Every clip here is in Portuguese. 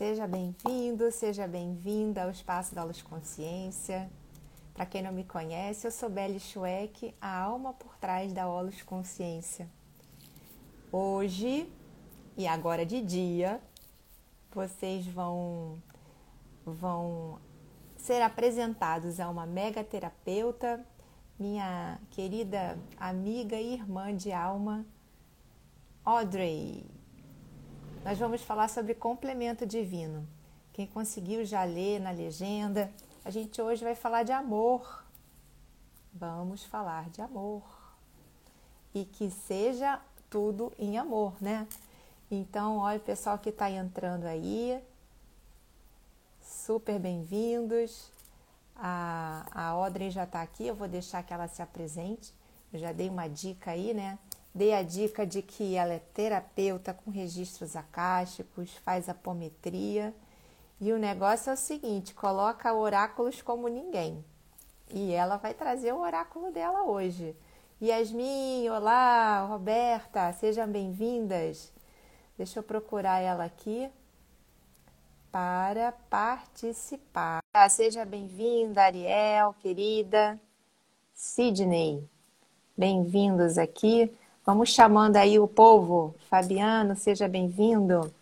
Seja bem-vindo, seja bem-vinda ao Espaço da Luz Consciência. Para quem não me conhece, eu sou Belle Schweck, a alma por trás da Olus Consciência. Hoje e agora de dia, vocês vão vão ser apresentados a uma mega terapeuta, minha querida amiga e irmã de alma, Audrey. Nós vamos falar sobre complemento divino. Quem conseguiu já ler na legenda, a gente hoje vai falar de amor. Vamos falar de amor. E que seja tudo em amor, né? Então, olha o pessoal que está entrando aí. Super bem-vindos. A, a Audrey já está aqui, eu vou deixar que ela se apresente. Eu já dei uma dica aí, né? Dei a dica de que ela é terapeuta com registros acásticos, faz apometria. E o negócio é o seguinte: coloca oráculos como ninguém. E ela vai trazer o oráculo dela hoje. Yasmin, olá, Roberta, sejam bem-vindas. Deixa eu procurar ela aqui para participar. Ah, seja bem-vinda, Ariel, querida. Sidney, bem-vindos aqui. Vamos chamando aí o povo. Fabiano, seja bem-vindo.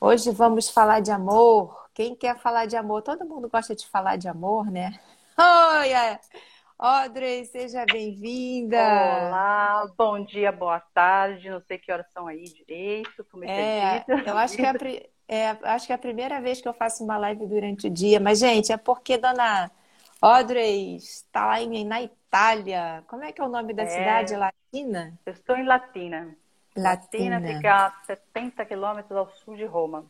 Hoje vamos falar de amor. Quem quer falar de amor? Todo mundo gosta de falar de amor, né? Oi, Audrey, seja bem-vinda. Olá, bom dia, boa tarde. Não sei que horas são aí direito. Como é, é eu acho que é, é, acho que é a primeira vez que eu faço uma live durante o dia. Mas, gente, é porque dona Audrey está lá em, na Itália. Como é que é o nome da é... cidade? Latina? Eu estou em Latina. Latina. Latina fica a 70 quilômetros ao sul de Roma.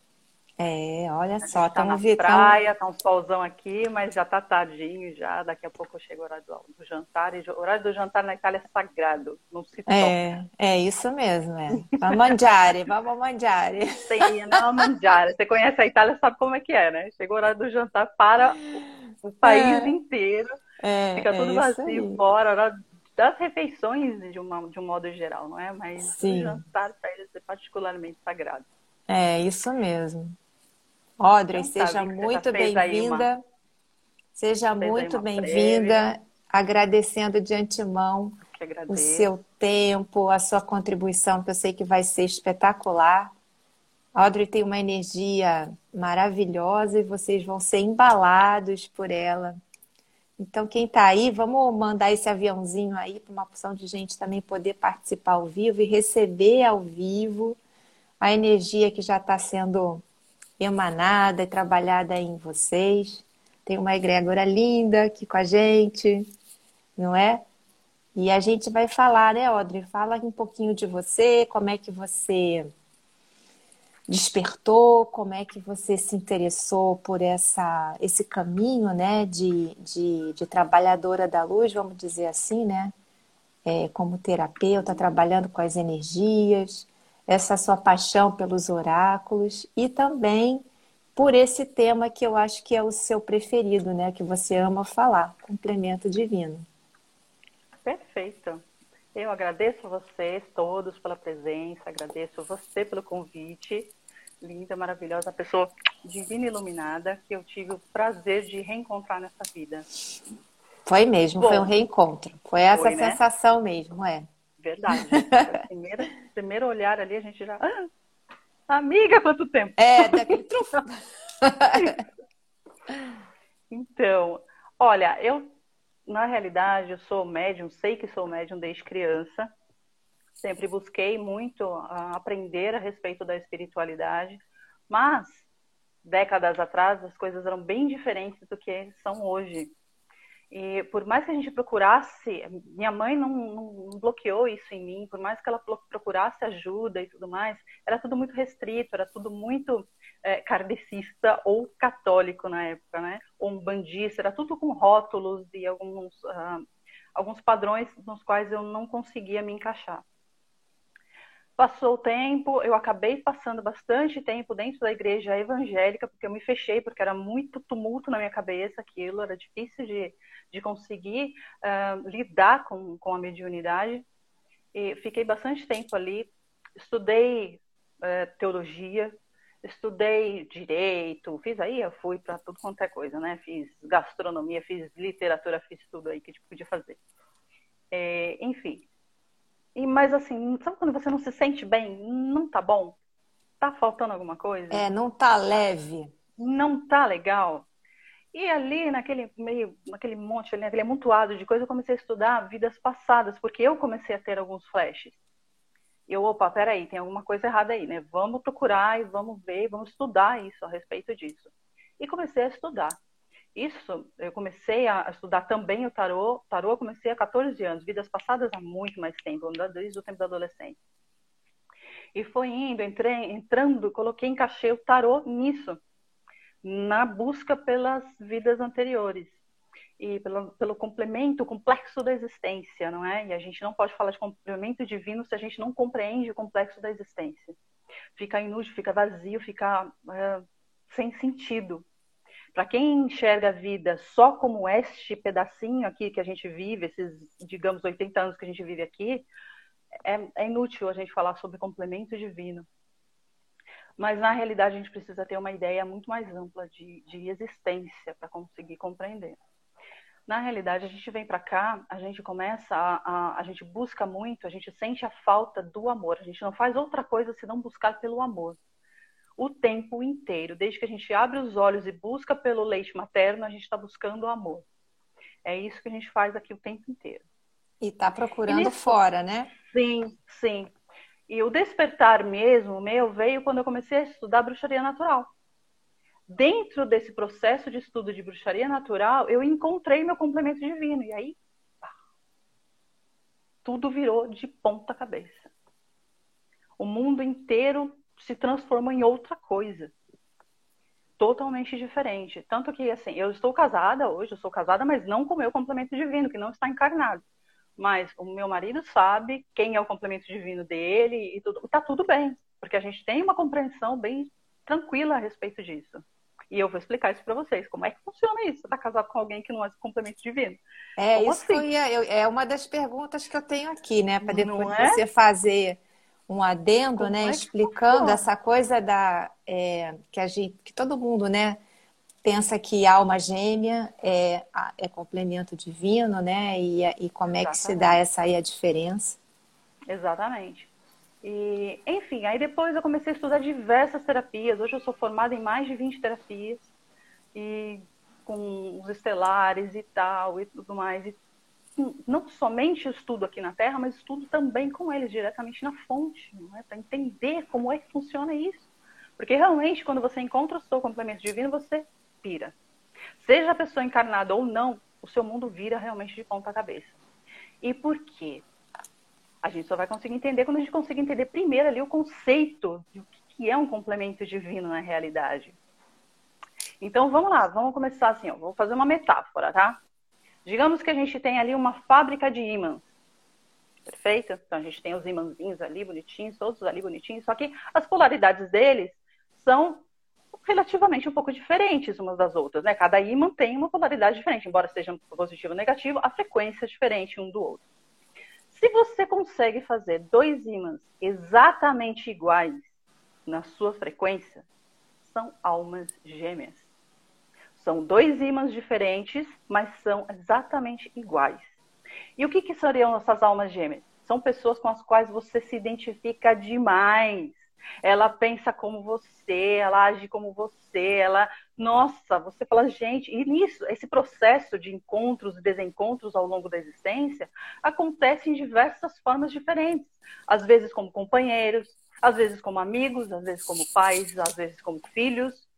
É, olha só, tá na praia, tá um solzão aqui, mas já tá tardinho já, daqui a pouco chega o horário do, do jantar, e o horário do jantar na Itália é sagrado, não se toca. É, é isso mesmo, é. Vamos mangiare, vamos mangiare. Sim, não mangiare. Você conhece a Itália, sabe como é que é, né? Chega o horário do jantar para o, o país é. inteiro, é, fica tudo é vazio fora, horário das refeições de, uma, de um modo geral, não é? Mas Sim. o jantar para eles é particularmente sagrado. É, isso mesmo. Audrey, então, seja muito bem-vinda. Uma... Seja muito bem-vinda, agradecendo de antemão o seu tempo, a sua contribuição, que eu sei que vai ser espetacular. Audrey tem uma energia maravilhosa e vocês vão ser embalados por ela. Então, quem está aí, vamos mandar esse aviãozinho aí para uma porção de gente também poder participar ao vivo e receber ao vivo a energia que já está sendo emanada e trabalhada em vocês. Tem uma egrégora linda aqui com a gente, não é? E a gente vai falar, né, Audrey? Fala um pouquinho de você, como é que você despertou, como é que você se interessou por essa, esse caminho, né, de, de, de trabalhadora da luz, vamos dizer assim, né? É, como terapeuta, trabalhando com as energias essa sua paixão pelos oráculos e também por esse tema que eu acho que é o seu preferido, né? Que você ama falar, complemento divino. Perfeito. Eu agradeço vocês todos pela presença, agradeço você pelo convite. Linda, maravilhosa, pessoa divina e iluminada que eu tive o prazer de reencontrar nessa vida. Foi mesmo, Bom, foi um reencontro. Foi essa foi, né? sensação mesmo, é. Verdade. primeiro, primeiro olhar ali, a gente já. Ah, amiga, quanto tempo! É, daquele trufo. então, olha, eu, na realidade, eu sou médium, sei que sou médium desde criança. Sempre busquei muito aprender a respeito da espiritualidade, mas décadas atrás as coisas eram bem diferentes do que são hoje. E por mais que a gente procurasse, minha mãe não, não, bloqueou isso em mim, por mais que ela procurasse ajuda e tudo mais, era tudo muito restrito, era tudo muito é, kardecista ou católico na época, né? Ou um bandista, era tudo com rótulos e alguns, uh, alguns padrões nos quais eu não conseguia me encaixar. Passou o tempo, eu acabei passando bastante tempo dentro da igreja evangélica, porque eu me fechei, porque era muito tumulto na minha cabeça aquilo, era difícil de, de conseguir uh, lidar com, com a mediunidade. E fiquei bastante tempo ali, estudei uh, teologia, estudei direito, fiz aí, eu fui para tudo quanto é coisa, né? Fiz gastronomia, fiz literatura, fiz tudo aí que a gente podia fazer. É, enfim. E, mas assim, sabe quando você não se sente bem? Não tá bom? Tá faltando alguma coisa? É, não tá leve. Não tá legal. E ali, naquele meio, naquele monte, naquele amontoado de coisa, eu comecei a estudar vidas passadas, porque eu comecei a ter alguns flashes. Eu, opa, peraí, tem alguma coisa errada aí, né? Vamos procurar e vamos ver, vamos estudar isso a respeito disso. E comecei a estudar. Isso, eu comecei a estudar também o tarô. Tarô eu comecei há 14 anos, vidas passadas há muito mais tempo, desde o tempo da adolescência. E foi indo, entrei, entrando, coloquei, encaixei o tarô nisso, na busca pelas vidas anteriores e pelo, pelo complemento complexo da existência, não é? E a gente não pode falar de complemento divino se a gente não compreende o complexo da existência. Fica inútil, fica vazio, fica é, sem sentido. Para quem enxerga a vida só como este pedacinho aqui que a gente vive, esses, digamos, 80 anos que a gente vive aqui, é, é inútil a gente falar sobre complemento divino. Mas, na realidade, a gente precisa ter uma ideia muito mais ampla de, de existência para conseguir compreender. Na realidade, a gente vem para cá, a gente começa a, a, a gente busca muito, a gente sente a falta do amor. A gente não faz outra coisa senão buscar pelo amor. O tempo inteiro, desde que a gente abre os olhos e busca pelo leite materno, a gente está buscando o amor. É isso que a gente faz aqui o tempo inteiro. E está procurando e nesse... fora, né? Sim, sim. E o despertar mesmo meu veio quando eu comecei a estudar bruxaria natural dentro desse processo de estudo de bruxaria natural, eu encontrei meu complemento divino. E aí, pá, tudo virou de ponta cabeça. O mundo inteiro se transformou em outra coisa. Totalmente diferente. Tanto que, assim, eu estou casada hoje, eu sou casada, mas não com o meu complemento divino, que não está encarnado. Mas o meu marido sabe quem é o complemento divino dele e tudo. Está tudo bem, porque a gente tem uma compreensão bem tranquila a respeito disso. E eu vou explicar isso para vocês. Como é que funciona isso? Você tá casado com alguém que não é complemento divino? É, Como isso assim? ia, é uma das perguntas que eu tenho aqui, né? Para depois é? você fazer um adendo, Como né? É explicando essa coisa da é, que a gente, que todo mundo, né? Pensa que alma gêmea é, é complemento divino, né? E, e como é Exatamente. que se dá essa aí a diferença? Exatamente. E, enfim, aí depois eu comecei a estudar diversas terapias. Hoje eu sou formada em mais de 20 terapias, e com os estelares e tal, e tudo mais. E não somente estudo aqui na Terra, mas estudo também com eles, diretamente na fonte, é? para entender como é que funciona isso. Porque realmente, quando você encontra o seu complemento divino, você pira. Seja a pessoa encarnada ou não, o seu mundo vira realmente de ponta cabeça. E por quê? A gente só vai conseguir entender quando a gente conseguir entender primeiro ali o conceito de o que é um complemento divino na realidade. Então vamos lá, vamos começar assim, ó, vou fazer uma metáfora, tá? Digamos que a gente tem ali uma fábrica de ímãs. Perfeito? Então a gente tem os imãzinhos ali bonitinhos, todos ali bonitinhos, só que as polaridades deles são relativamente um pouco diferentes umas das outras, né? Cada ímã tem uma polaridade diferente, embora seja positivo ou negativo, a frequência é diferente um do outro. Se você consegue fazer dois ímãs exatamente iguais na sua frequência, são almas gêmeas. São dois ímãs diferentes, mas são exatamente iguais. E o que, que seriam essas almas gêmeas? São pessoas com as quais você se identifica demais ela pensa como você, ela age como você, ela, nossa, você fala, gente, e nisso, esse processo de encontros e desencontros ao longo da existência acontece em diversas formas diferentes, às vezes como companheiros, às vezes como amigos, às vezes como pais, às vezes como filhos,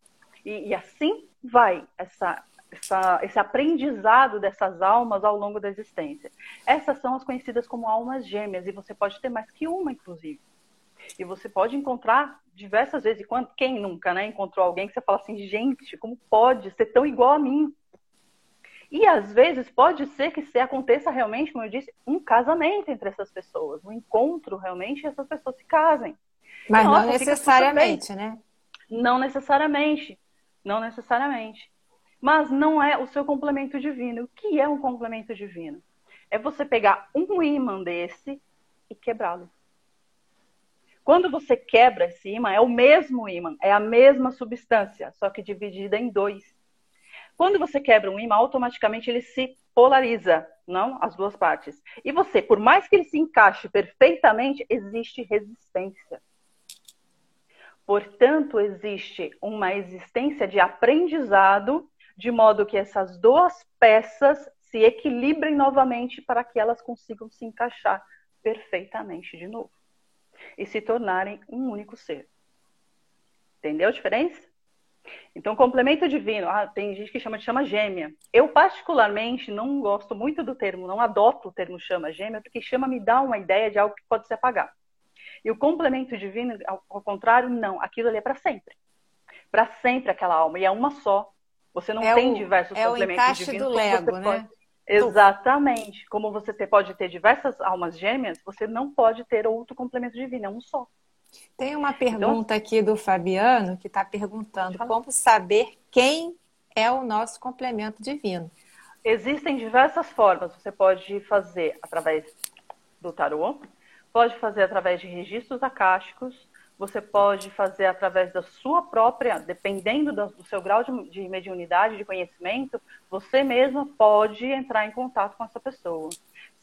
e, e assim vai essa essa, esse aprendizado dessas almas ao longo da existência. Essas são as conhecidas como almas gêmeas, e você pode ter mais que uma, inclusive. E você pode encontrar diversas vezes, e quando, quem nunca, né, encontrou alguém que você fala assim, gente, como pode ser tão igual a mim? E às vezes pode ser que se aconteça realmente, como eu disse, um casamento entre essas pessoas, um encontro realmente e essas pessoas se casem. Mas Nossa, não necessariamente, né? Não necessariamente. Não necessariamente. Mas não é o seu complemento divino. O que é um complemento divino? É você pegar um imã desse e quebrá-lo. Quando você quebra esse ímã, é o mesmo ímã, é a mesma substância, só que dividida em dois. Quando você quebra um ímã, automaticamente ele se polariza, não as duas partes. E você, por mais que ele se encaixe perfeitamente, existe resistência. Portanto, existe uma existência de aprendizado, de modo que essas duas peças se equilibrem novamente para que elas consigam se encaixar perfeitamente de novo e se tornarem um único ser. Entendeu a diferença? Então, complemento divino, ah, tem gente que chama de chama gêmea. Eu, particularmente, não gosto muito do termo, não adoto o termo chama gêmea, porque chama me dá uma ideia de algo que pode se apagar. E o complemento divino, ao, contrário, não. Aquilo ali é para sempre. Para sempre aquela alma. E é uma só. Você não é tem o, diversos é complementos divinos. É o encaixe do Lego, né? Pode... Exatamente. Como você pode ter diversas almas gêmeas, você não pode ter outro complemento divino, é um só. Tem uma então, pergunta então, aqui do Fabiano que está perguntando como saber quem é o nosso complemento divino. Existem diversas formas. Você pode fazer através do tarô, pode fazer através de registros acásticos, você pode fazer através da sua própria, dependendo do, seu grau de, de mediunidade, de conhecimento, você mesma pode entrar em contato com essa pessoa.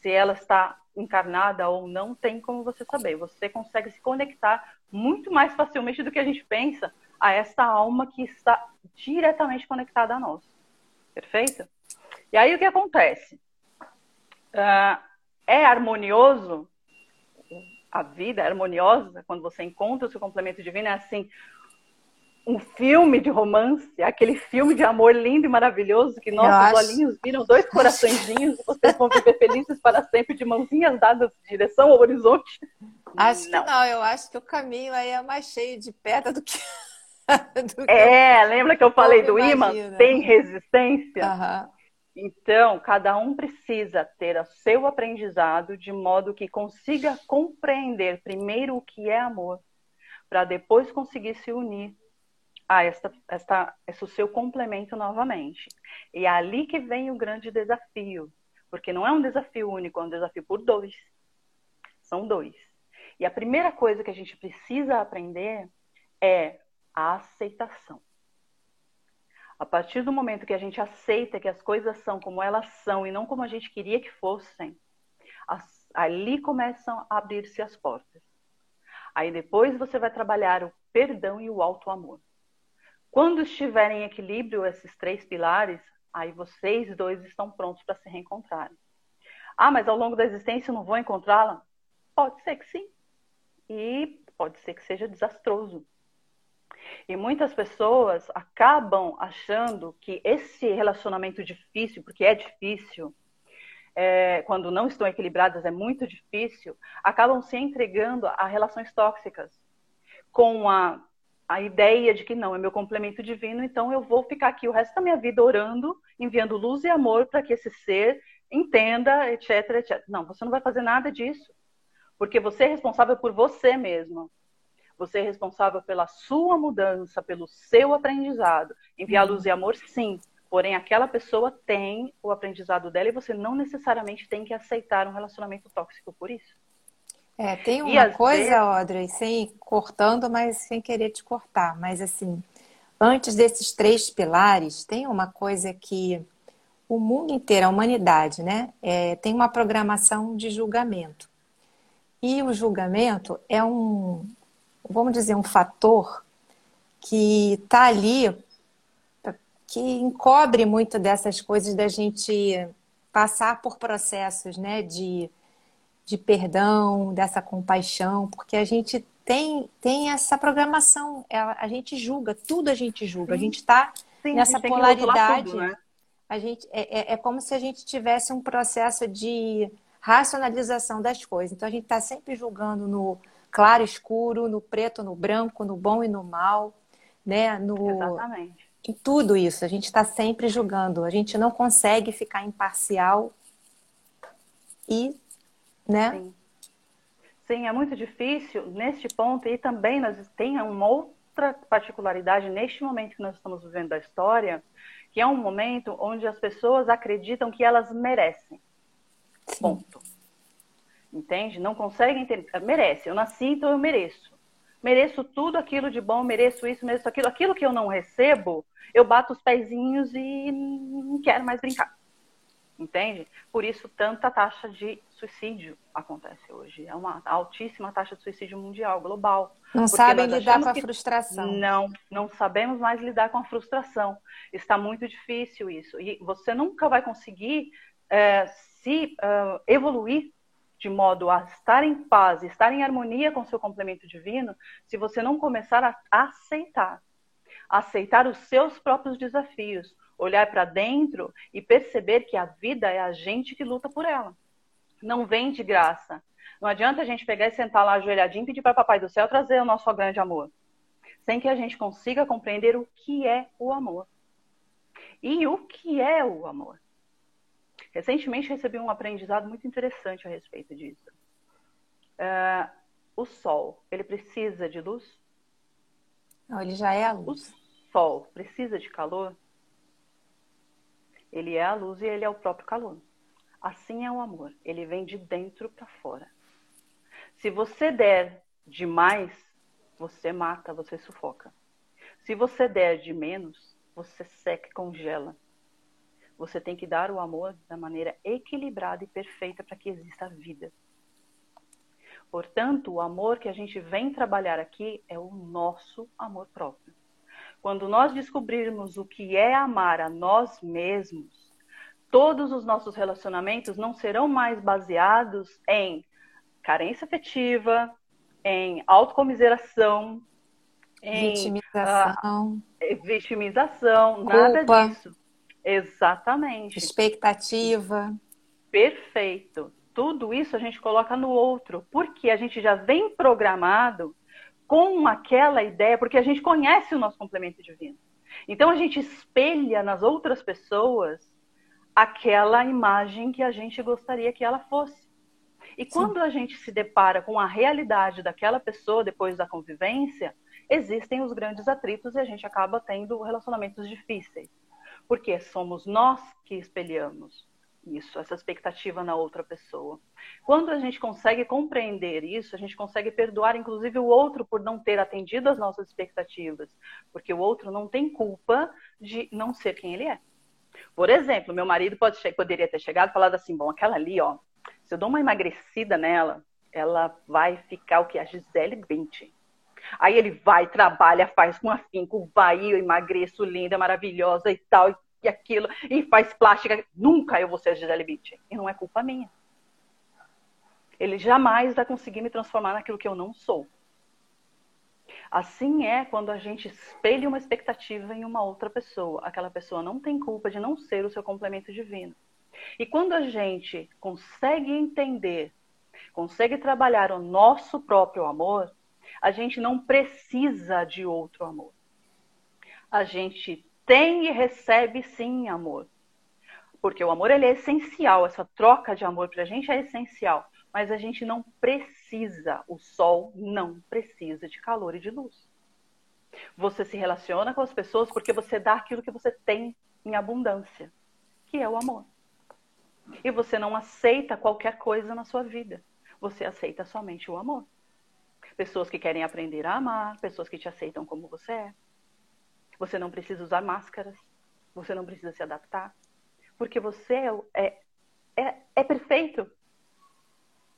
Se ela está encarnada ou não, tem como você saber. Você consegue se conectar muito mais facilmente do que a gente pensa a essa alma que está diretamente conectada a nós. Perfeito? E aí o que acontece? Uh, é harmonioso a vida é harmoniosa, quando você encontra o seu complemento divino, é assim, um filme de romance, aquele filme de amor lindo e maravilhoso, que nossos acho... olhinhos viram dois coraçõezinhos e vocês vão viver felizes para sempre, de mãozinhas dadas em direção ao horizonte. Acho não. que não, eu acho que o caminho aí é mais cheio de pedra do que. do é, lembra que eu falei do imã? Tem resistência? Uhum. Então, cada um precisa ter o seu aprendizado de modo que consiga compreender primeiro o que é amor, para depois conseguir se unir a esta, esta, esse seu complemento novamente. E é ali que vem o grande desafio, porque não é um desafio único, é um desafio por dois. São dois. E a primeira coisa que a gente precisa aprender é a aceitação. A partir do momento que a gente aceita que as coisas são como elas são e não como a gente queria que fossem, as, ali começam a abrir-se as portas. Aí depois você vai trabalhar o perdão e o alto amor. Quando estiverem em equilíbrio esses três pilares, aí vocês dois estão prontos para se reencontrarem. Ah, mas ao longo da existência eu não vou encontrá-la? Pode ser que sim. E pode ser que seja desastroso. E muitas pessoas acabam achando que esse relacionamento difícil, porque é difícil, é, quando não estão equilibradas é muito difícil, acabam se entregando a relações tóxicas, com a, a ideia de que não, é meu complemento divino, então eu vou ficar aqui o resto da minha vida orando, enviando luz e amor para que esse ser entenda, etc, etc. Não, você não vai fazer nada disso, porque você é responsável por você mesmo. Você é responsável pela sua mudança, pelo seu aprendizado. Enviar luz e amor, sim. Porém, aquela pessoa tem o aprendizado dela e você não necessariamente tem que aceitar um relacionamento tóxico por isso. É, tem uma coisa, vezes... Audrey, sem cortando, mas sem querer te cortar, mas assim, antes desses três pilares, tem uma coisa que o mundo inteiro, a humanidade, né, é, tem uma programação de julgamento. E o julgamento é um, vamos dizer, um fator que está ali, que encobre muito dessas coisas da gente passar por processos né, de, de perdão, dessa compaixão, porque a gente tem, tem essa programação, a, gente julga, tudo a gente julga, Sim. a gente está nessa gente polaridade. Tudo, né? A gente, é, é, é como se a gente tivesse um processo de racionalização das coisas. Então a gente está sempre julgando no claro, escuro, no preto, no branco, no bom e no mal, né? No, Exatamente. Em tudo isso, a gente está sempre julgando. A gente não consegue ficar imparcial e, né? Sim. Sim, é muito difícil neste ponto e também nós tem uma outra particularidade neste momento que nós estamos vivendo da história, que é um momento onde as pessoas acreditam que elas merecem. Sim. Ponto. Entende? Não consegue entender. Merece. Eu nasci, então eu mereço. mereço tudo aquilo de bom, mereço isso, mereço aquilo. Aquilo que eu não recebo, eu bato os pezinhos e não quero mais brincar. Entende? Por isso, tanta taxa de suicídio acontece hoje. É uma altíssima taxa de suicídio mundial, global. Não sabem lidar com a frustração. Não, não sabemos mais lidar com a frustração. Está muito difícil isso. E você nunca vai conseguir é, se uh, evoluir de modo a estar em paz, estar em harmonia com seu complemento divino, se você não começar a aceitar. Aceitar os seus próprios desafios, olhar para dentro e perceber que a vida é a gente que luta por ela. Não vem de graça. Não adianta a gente pegar e sentar lá ajoelhadinho e pedir para Papai do Céu trazer o nosso grande amor. Sem que a gente consiga compreender o que é o amor. E o que é o amor? Recentemente recebi um aprendizado muito interessante a respeito disso. Uh, o Sol, ele precisa de luz? Não, ele já é a luz. O Sol precisa de calor? Ele é a luz e ele é o próprio calor. Assim é o amor. Ele vem de dentro para fora. Se você der demais, você mata, você sufoca. Se você der de menos, você seca e congela. Você tem que dar o amor da maneira equilibrada e perfeita para que exista vida. Portanto, o amor que a gente vem trabalhar aqui é o nosso amor próprio. Quando nós descobrirmos o que é amar a nós mesmos, todos os nossos relacionamentos não serão mais baseados em carência afetiva, em autocomiseração, em vitimização, uh, vitimização, Culpa. nada disso. Exatamente. Expectativa. Perfeito. Tudo isso a gente coloca no outro, porque a gente já vem programado com aquela ideia, porque a gente conhece o nosso complemento divino. Então a gente espelha nas outras pessoas aquela imagem que a gente gostaria que ela fosse. E Sim. quando a gente se depara com a realidade daquela pessoa depois da convivência, existem os grandes atritos e a gente acaba tendo relacionamentos difíceis. Porque somos nós que espelhamos isso, essa expectativa na outra pessoa. Quando a gente consegue compreender isso, a gente consegue perdoar, inclusive, o outro por não ter atendido às nossas expectativas, porque o outro não tem culpa de não ser quem ele é. Por exemplo, meu marido pode, poderia ter chegado e falado assim: bom, aquela ali, ó, se eu dou uma emagrecida nela, ela vai ficar o que? A Gisele Bündchen. Aí ele vai, trabalha, faz com afinco, vai, eu emagreço, linda, maravilhosa e tal, e aquilo, e faz plástica. Nunca eu vou ser Gisele Bündchen. E não é culpa minha. Ele jamais vai conseguir me transformar naquilo que eu não sou. Assim é quando a gente espelha uma expectativa em uma outra pessoa. Aquela pessoa não tem culpa de não ser o seu complemento divino. E quando a gente consegue entender, consegue trabalhar o nosso próprio amor, a gente não precisa de outro amor. A gente tem e recebe sim amor. Porque o amor ele é essencial, essa troca de amor para a gente é essencial. Mas a gente não precisa, o sol não precisa de calor e de luz. Você se relaciona com as pessoas porque você dá aquilo que você tem em abundância, que é o amor. E você não aceita qualquer coisa na sua vida. Você aceita somente o amor. Pessoas que querem aprender a amar, pessoas que te aceitam como você é, você não precisa usar máscaras. Você não precisa se adaptar. Porque você é, é, é perfeito.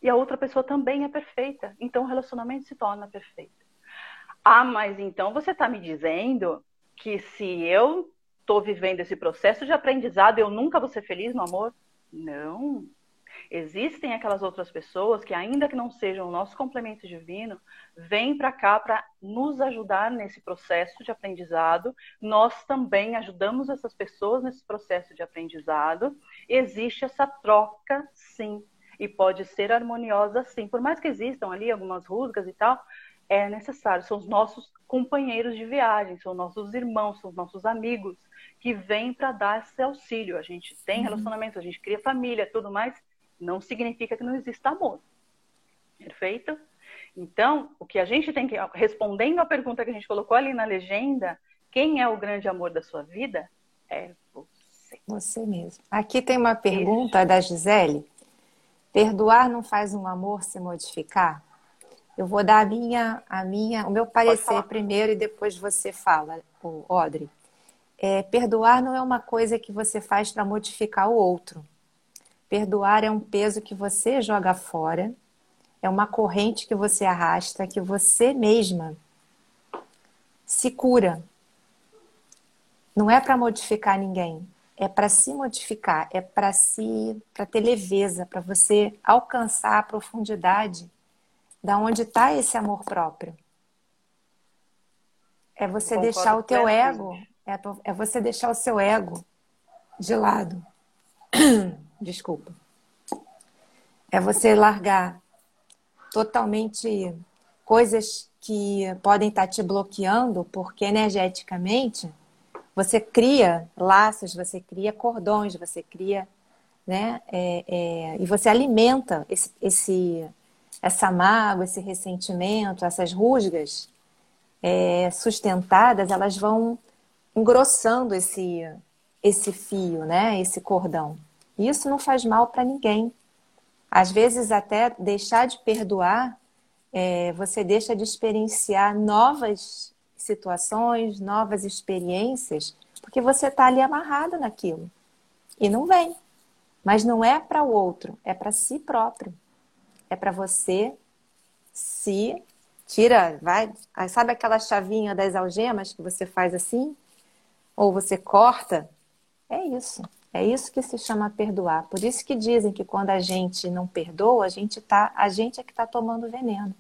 E a outra pessoa também é perfeita. Então o relacionamento se torna perfeito. Ah, mas então você está me dizendo que se eu estou vivendo esse processo de aprendizado, eu nunca vou ser feliz no amor? Não. Existem aquelas outras pessoas que, ainda que não sejam o nosso complemento divino, vêm para cá para nos ajudar nesse processo de aprendizado. Nós também ajudamos essas pessoas nesse processo de aprendizado. Existe essa troca, sim, e pode ser harmoniosa, sim. Por mais que existam ali algumas rusgas e tal, é necessário. São os nossos companheiros de viagem, são nossos irmãos, são nossos amigos que vêm para dar esse auxílio. A gente tem uhum. relacionamento, a gente cria família, tudo mais não significa que não exista amor. Perfeito? Então, o que a gente tem que. Respondendo à pergunta que a gente colocou ali na legenda, quem é o grande amor da sua vida? É você. Você mesmo. Aqui tem uma pergunta Isso. da Gisele. Perdoar não faz um amor se modificar? Eu vou dar a minha, a minha, o meu parecer primeiro e depois você fala, o Audrey. É, perdoar não é uma coisa que você faz para modificar o outro. Perdoar é um peso que você joga fora, é uma corrente que você arrasta, que você mesma se cura. Não é para modificar ninguém, é para se modificar, é para se para ter leveza, para você alcançar a profundidade da onde está esse amor próprio. É você deixar o teu ego, é, é você deixar o seu ego de lado. Desculpa. É você largar totalmente coisas que podem estar te bloqueando, porque energeticamente você cria laços, você cria cordões, você cria, né? É, é, e você alimenta esse, esse, essa mágoa, esse ressentimento, essas rusgas é, sustentadas, elas vão engrossando esse, esse fio, né? Esse cordão. Isso não faz mal para ninguém. Às vezes até deixar de perdoar é, você deixa de experienciar novas situações, novas experiências, porque você está ali amarrado naquilo. E não vem. Mas não é para o outro, é para si próprio. É para você se tira, vai, sabe aquela chavinha das algemas que você faz assim? Ou você corta? É isso. É isso que se chama perdoar. Por isso que dizem que quando a gente não perdoa, a gente tá, a gente é que está tomando veneno.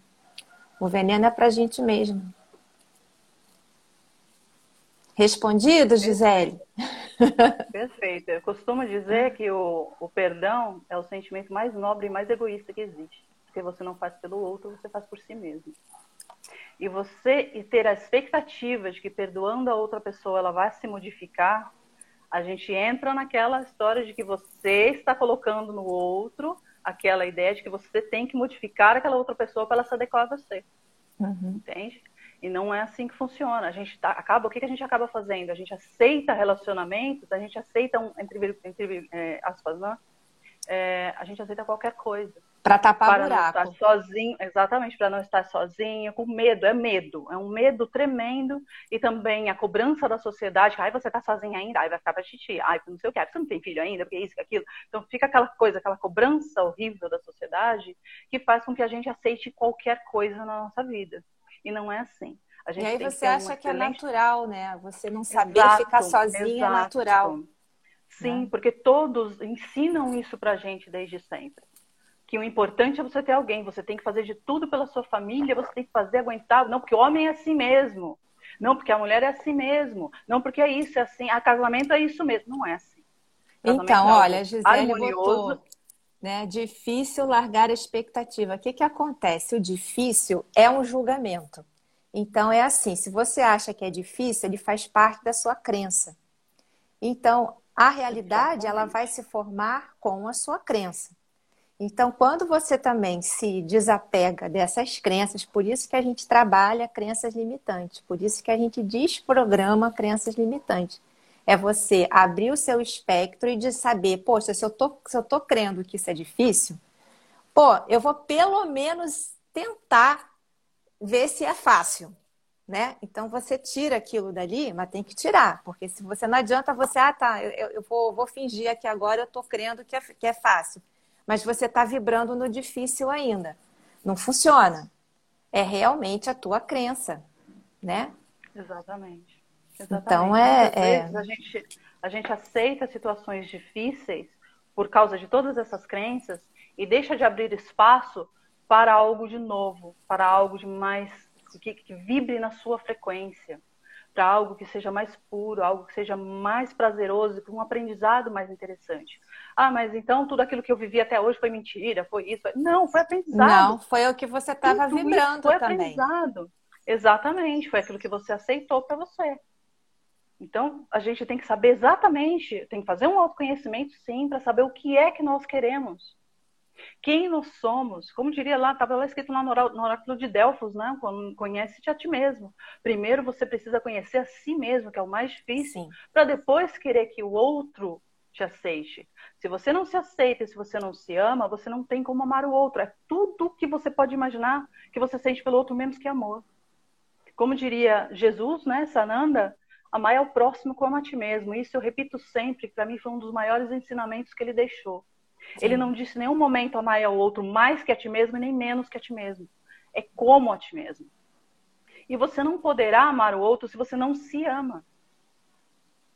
O veneno é para a gente mesmo. Respondido, Gisele? Perfeito. Eu costumo dizer que o, o perdão é o sentimento mais nobre e mais egoísta que existe. Porque você não faz pelo outro, você faz por si mesmo. E você e ter a expectativa de que perdoando a outra pessoa ela vai se modificar, a gente entra naquela história de que você está colocando no outro aquela ideia de que você tem que modificar aquela outra pessoa para ela se adequar a você. Uhum. Entende? E não é assim que funciona. A gente tá, acaba, o que, que a gente acaba fazendo? A gente aceita relacionamentos, a gente aceita um, entre, entre é, aspas, né? É, a gente aceita qualquer coisa. Para tapar para buraco. não estar sozinho, exatamente, para não estar sozinho, com medo, é medo, é um medo tremendo, e também a cobrança da sociedade, ai, você tá sozinha ainda, ai, vai ficar pra titi, ai, não sei o que, você não tem filho ainda, porque isso, que aquilo. Então fica aquela coisa, aquela cobrança horrível da sociedade, que faz com que a gente aceite qualquer coisa na nossa vida. E não é assim. e aí você acha que é natural, né? Você não saber exato, ficar sozinha é exato. é natural. Sim, né? porque todos ensinam isso pra gente desde sempre que o importante é você ter alguém, você tem que fazer de tudo pela sua família, você tem que fazer aguentar, não porque o homem é assim mesmo, não porque a mulher é assim mesmo, não porque é isso, é assim, a casamento é isso mesmo, não é assim. Então, é olha, Gisele botou, né, difícil largar a expectativa. O que que acontece? O difícil é um julgamento. Então é assim, se você acha que é difícil, ele faz parte da sua crença. Então, a realidade ela vai se formar com a sua crença. Então, quando você também se desapega dessas crenças, por isso que a gente trabalha crenças limitantes, por isso que a gente desprograma crenças limitantes. É você abrir o seu espectro e de saber, poxa, se eu tô, se eu tô crendo que isso é difícil, pô, eu vou pelo menos tentar ver se é fácil, né? Então você tira aquilo dali, mas tem que tirar, porque se você não adianta você, ah, tá, eu, eu vou, vou fingir aqui agora, eu tô crendo que é, que é fácil mas você está vibrando no difícil ainda. Não funciona. É realmente a tua crença, né? Exatamente. Exatamente. Então é, é... a gente a gente aceita situações difíceis por causa de todas essas crenças e deixa de abrir espaço para algo de novo, para algo de mais que, que vibre na sua frequência para algo que seja mais puro, algo que seja mais prazeroso, para um aprendizado mais interessante. Ah, mas então tudo aquilo que eu vivi até hoje foi mentira, foi isso? Não, foi aprendizado. Não, foi o que você estava vibrando foi também. aprendizado. Exatamente, foi aquilo que você aceitou para você. Então, a gente tem que saber exatamente, tem que fazer um autoconhecimento, sim, para saber o que é que nós queremos. Quem nós somos? Como diria lá, estava lá escrito lá no oráculo de Delfos, né? Conhece-te a ti mesmo. Primeiro você precisa conhecer a si mesmo, que é o mais difícil, para depois querer que o outro te aceite. Se você não se aceita, se você não se ama, você não tem como amar o outro. É tudo que você pode imaginar que você sente pelo outro menos que amor. Como diria Jesus, né, Sananda, amar é o próximo como a ti mesmo. Isso eu repito sempre, para mim foi um dos maiores ensinamentos que ele deixou. Sim. Ele não disse em nenhum momento amar ao outro mais que a ti mesmo, nem menos que a ti mesmo. É como a ti mesmo. E você não poderá amar o outro se você não se ama.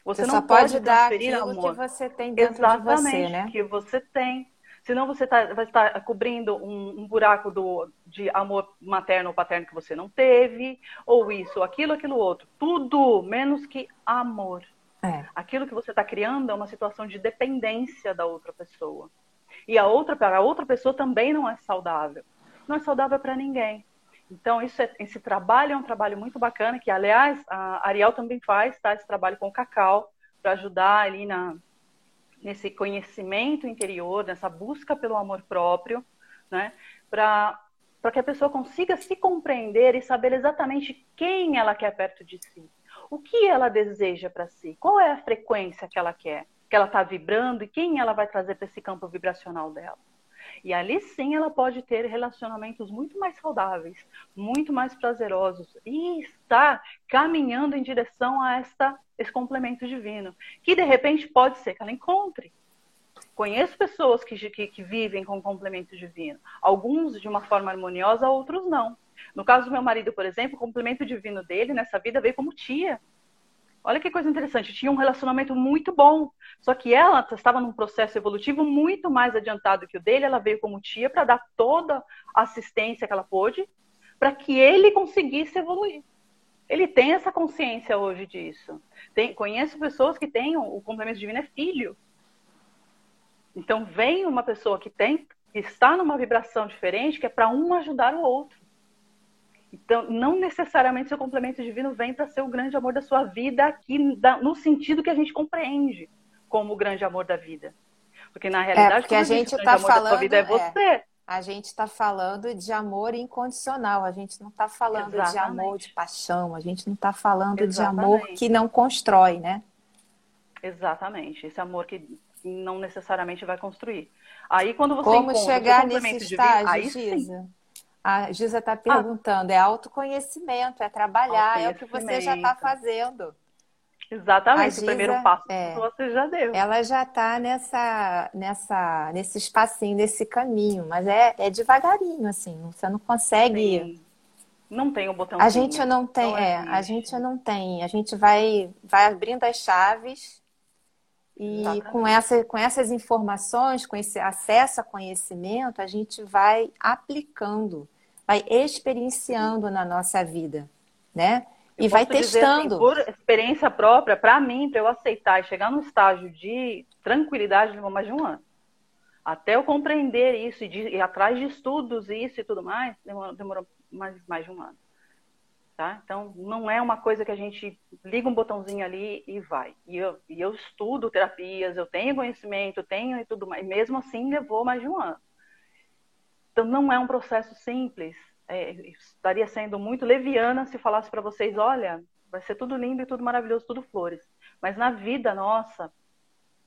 Você, você não pode, pode dar aquilo amor. que você tem dentro Exatamente, de você, né? que você tem. Senão você tá, vai estar cobrindo um, um, buraco do, de amor materno ou paterno que você não teve, ou isso, ou aquilo, aquilo outro. Tudo menos que amor. É. Aquilo que você está criando é uma situação de dependência da outra pessoa. E a outra, para a outra pessoa também não é saudável. Não é saudável para ninguém. Então, isso é, esse trabalho é um trabalho muito bacana, que, aliás, a Ariel também faz, tá? Esse trabalho com o Cacau, para ajudar ali na, nesse conhecimento interior, nessa busca pelo amor próprio, né? Para que a pessoa consiga se compreender e saber exatamente quem ela quer perto de si. O que ela deseja para si? Qual é a frequência que ela quer? Que ela está vibrando e quem ela vai trazer para esse campo vibracional dela? E ali sim ela pode ter relacionamentos muito mais saudáveis, muito mais prazerosos e estar caminhando em direção a esta, esse complemento divino, que de repente pode ser que ela encontre. Conheço pessoas que, que, que vivem com complemento divino, alguns de uma forma harmoniosa, outros não. No caso do meu marido, por exemplo, o complemento divino dele nessa vida veio como tia. Olha que coisa interessante, tinha um relacionamento muito bom. Só que ela estava num processo evolutivo muito mais adiantado que o dele. Ela veio como tia para dar toda a assistência que ela pôde para que ele conseguisse evoluir. Ele tem essa consciência hoje disso. Tem, conheço pessoas que têm o complemento divino é filho. Então vem uma pessoa que tem, que está numa vibração diferente, que é para um ajudar o outro. Então, não necessariamente seu complemento divino vem para ser o grande amor da sua vida aqui no sentido que a gente compreende como o grande amor da vida. Porque na realidade, é, porque a gente está falando é você. É, a gente está falando de amor incondicional. A gente não está falando Exatamente. de amor de paixão. A gente não está falando Exatamente. de amor que não constrói, né? Exatamente. Esse amor que não necessariamente vai construir. Aí quando você como chegar nesse estágio, divino, aí Giza? Sim a Giza está ah. perguntando, ah, é autoconhecimento, é trabalhar, é o que você já está fazendo. Exatamente, Giza, o primeiro passo é, você já deu. Ela já está nessa, nessa, nesse espacinho, nesse caminho, mas é, é devagarinho, assim, você não consegue. Sim. Não tem o um botão. A gente não tem, é, a gente não tem. A gente vai, vai abrindo as chaves e com, essa, com essas informações, com esse acesso a conhecimento, a gente vai aplicando, vai experienciando na nossa vida, né? E vai assim, testando. Assim, por experiência própria, para mim, para eu aceitar e chegar no estágio de tranquilidade, levou mais de um ano. Até eu compreender isso e, de, e atrás de estudos, isso e tudo mais, demorou, demorou mais, mais de um ano. Tá? Então, não é uma coisa que a gente liga um botãozinho ali e vai. E eu, e eu estudo terapias, eu tenho conhecimento, tenho e tudo mais. Mesmo assim, levou mais de um ano. Então, não é um processo simples. É, estaria sendo muito leviana se falasse para vocês: olha, vai ser tudo lindo e tudo maravilhoso, tudo flores. Mas na vida nossa,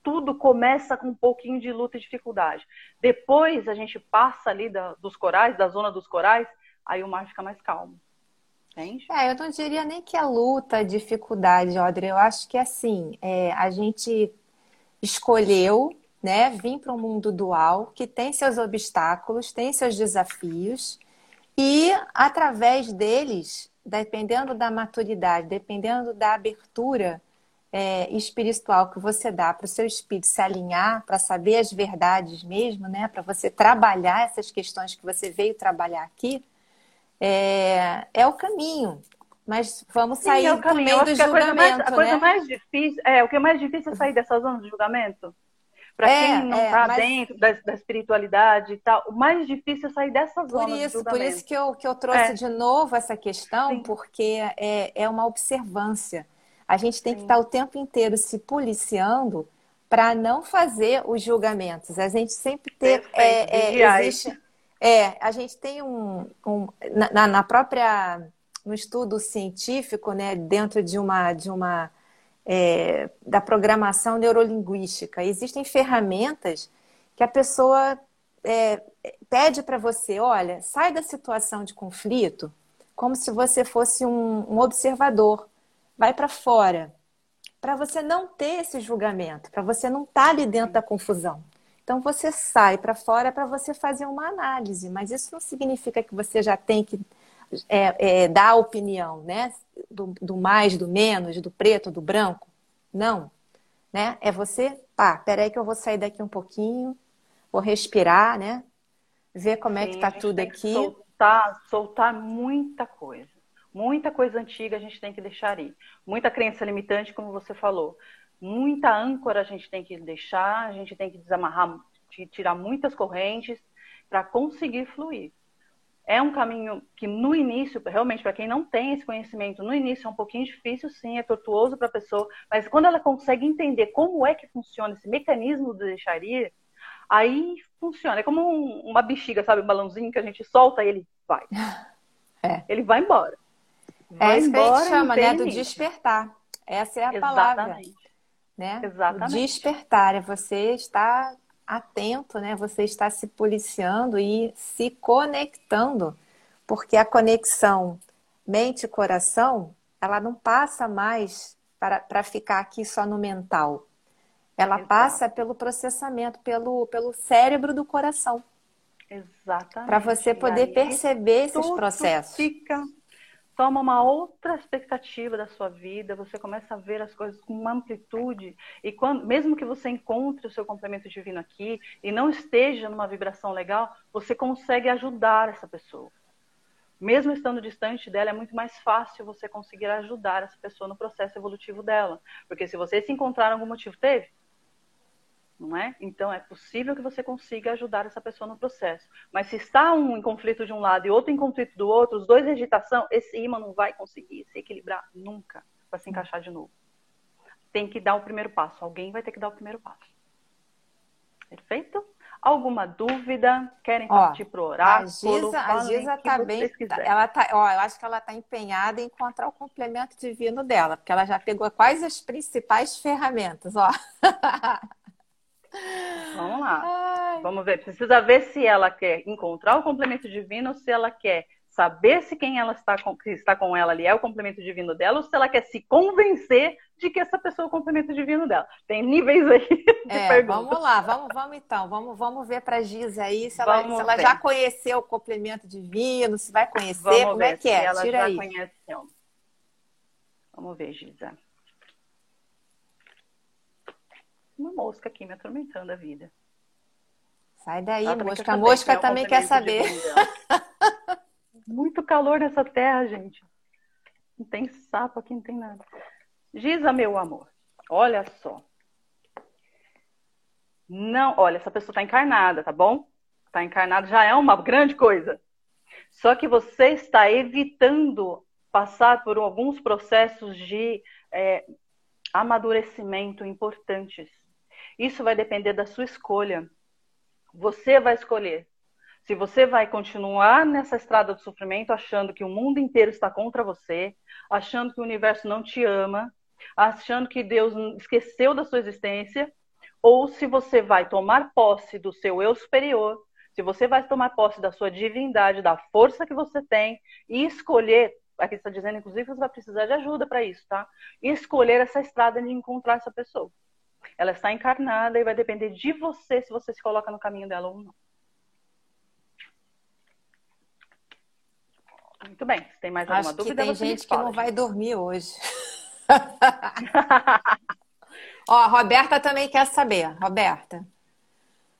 tudo começa com um pouquinho de luta e dificuldade. Depois a gente passa ali da, dos corais, da zona dos corais, aí o mar fica mais calmo. Entende? É, eu não diria nem que é luta, dificuldade, Audrey. Eu acho que assim, é, a gente escolheu né, vir para um mundo dual que tem seus obstáculos, tem seus desafios, e através deles, dependendo da maturidade, dependendo da abertura é, espiritual que você dá para o seu espírito se alinhar, para saber as verdades mesmo, né, para você trabalhar essas questões que você veio trabalhar aqui é, é o caminho. Mas vamos sair Sim, é o caminho. do julgamento, a coisa, mais, a coisa né? mais difícil, é, o que é mais difícil é sair dessa zona de julgamento. Para é, quem não está é, tá mas... dentro da, da, espiritualidade e tal, o mais difícil é sair dessa zona por isso, de julgamento. Por isso que eu, que eu trouxe é. de novo essa questão, Sim. porque é, é uma observância. A gente tem Sim. que estar o tempo inteiro se policiando para não fazer os julgamentos. A gente sempre ter. É, é, existe, é, a gente tem um, um na, na, própria no estudo científico, né, dentro de uma de uma é, da programação neurolinguística. Existem ferramentas que a pessoa é, pede para você, olha, sai da situação de conflito como se você fosse um, um observador, vai para fora, para você não ter esse julgamento, para você não estar tá ali dentro da confusão. Então você sai para fora para você fazer uma análise, mas isso não significa que você já tem que é, é, dar opinião, né? Do, do, mais, do menos, do preto, do branco. Não. Né? É você, pá, peraí que eu vou sair daqui um pouquinho, vou respirar, né? Ver como Sim, é que tá tudo aqui. soltar, soltar muita coisa. Muita coisa antiga a gente tem que deixar ir. Muita crença limitante, como você falou. Muita âncora a gente tem que deixar, a gente tem que desamarrar, tirar muitas correntes para conseguir fluir. É um caminho que no início, realmente, para quem não tem esse conhecimento, no início é um pouquinho difícil, sim, é tortuoso para a pessoa, mas quando ela consegue entender como é que funciona esse mecanismo do deixar ir, aí funciona. É como um, uma bexiga, sabe? Um balãozinho que a gente solta e ele vai. É. Ele vai embora. É vai é isso embora, que a gente chama, né? Do despertar. Essa é a Exatamente. palavra. Né? Exatamente. O despertar é você estar atento, né? Você está se policiando e se conectando, porque a conexão mente coração, ela não passa mais para, para ficar aqui só no mental. Ela Exato. passa pelo processamento, pelo, pelo cérebro do coração. Exatamente. Para você poder perceber esses processos. Fica toma uma outra expectativa da sua vida, você começa a ver as coisas com uma amplitude e quando, mesmo que você encontre o seu complemento divino aqui e não esteja numa vibração legal, você consegue ajudar essa pessoa. Mesmo estando distante dela, é muito mais fácil você conseguir ajudar essa pessoa no processo evolutivo dela, porque se você se encontrar algum motivo teve, não é? Então é possível que você consiga ajudar essa pessoa no processo. Mas se está um em conflito de um lado e outro em conflito do outro, os dois em agitação, esse imã não vai conseguir se equilibrar nunca para se encaixar de novo. Tem que dar o primeiro passo. Alguém vai ter que dar o primeiro passo. Perfeito? Alguma dúvida? Querem partir para o oráculo? A Giza, está bem. Ela tá, ó, eu acho que ela está empenhada em encontrar o complemento divino dela, porque ela já pegou quais as principais ferramentas, ó. Vamos lá. Ai. Vamos ver. Precisa ver se ela quer encontrar o complemento divino ou se ela quer saber se quem ela está com, que está com ela ali é o complemento divino dela ou se ela quer se convencer de que essa pessoa é o complemento divino dela. Tem níveis aí de é, perguntas. Vamos lá, vamos, vamos então. Vamos, vamos ver para a Giza aí se ela, se ela já conheceu o complemento divino, se vai conhecer, vamos como é que é? Ela Tira já aí. conheceu. Vamos ver, Giza uma mosca aqui me atormentando a vida. Sai daí, ah, mosca. A mosca também quer saber. Muito calor nessa terra, gente. Não tem sapo aqui, não tem nada. Giza, meu amor, olha só. Não, olha, essa pessoa está encarnada, tá bom? Está encarnada já é uma grande coisa. Só que você está evitando passar por alguns processos de é, amadurecimento importantes. Isso vai depender da sua escolha. Você vai escolher. Se você vai continuar nessa estrada do sofrimento achando que o mundo inteiro está contra você, achando que o universo não te ama, achando que Deus esqueceu da sua existência, ou se você vai tomar posse do seu eu superior, se você vai tomar posse da sua divindade, da força que você tem e escolher, aqui está dizendo, inclusive, você vai precisar de ajuda para isso, tá? E escolher essa estrada de encontrar essa pessoa. Ela está encarnada e vai depender de você se você se coloca no caminho dela ou não. Muito bem. Se tem mais alguma Acho dúvida, que tem gente que não vai dormir hoje. Ó, a Roberta também quer saber. Roberta.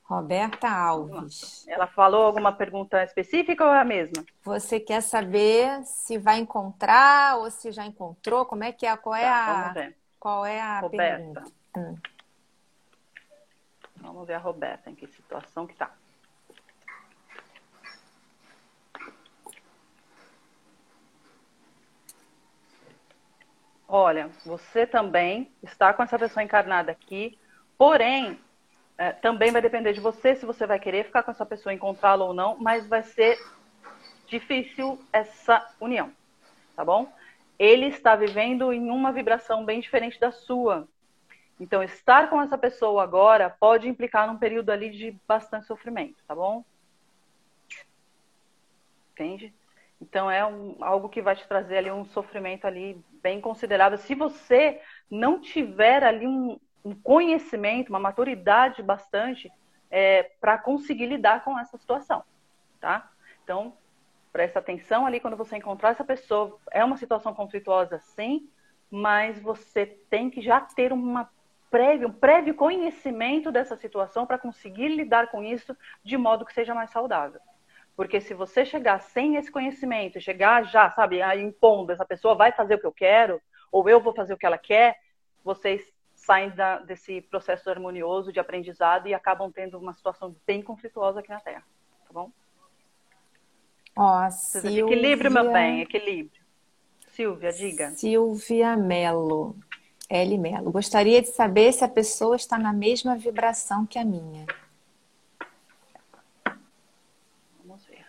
Roberta Alves. Ela falou alguma pergunta específica ou é a mesma? Você quer saber se vai encontrar ou se já encontrou? Como é que é? Qual é tá, a, qual é a Roberta. pergunta? Hum. Vamos ver a Roberta em que situação que está. Olha, você também está com essa pessoa encarnada aqui, porém, é, também vai depender de você se você vai querer ficar com essa pessoa, encontrá-la ou não, mas vai ser difícil essa união, tá bom? ele está vivendo em uma vibração bem diferente da sua. Então, estar com essa pessoa agora pode implicar num período ali de bastante sofrimento, tá bom? Entende? Então, é um, algo que vai te trazer ali um sofrimento ali bem considerável. Se você não tiver ali um, um conhecimento, uma maturidade bastante é, para conseguir lidar com essa situação, tá? Então, presta atenção ali quando você encontrar essa pessoa. É uma situação conflituosa, sim, mas você tem que já ter uma prévio, um prévio conhecimento dessa situação para conseguir lidar com isso de modo que seja mais saudável. Porque se você chegar sem esse conhecimento, chegar já, sabe, impondo, essa pessoa vai fazer o que eu quero, ou eu vou fazer o que ela quer, vocês saem da, desse processo harmonioso de aprendizado e acabam tendo uma situação bem conflituosa aqui na Terra. Tá bom? Ó, Silvia... Equilíbrio, meu bem, equilíbrio. Silvia, diga. Silvia Melo. L. Melo. Gostaria de saber se a pessoa está na mesma vibração que a minha. Vamos ver.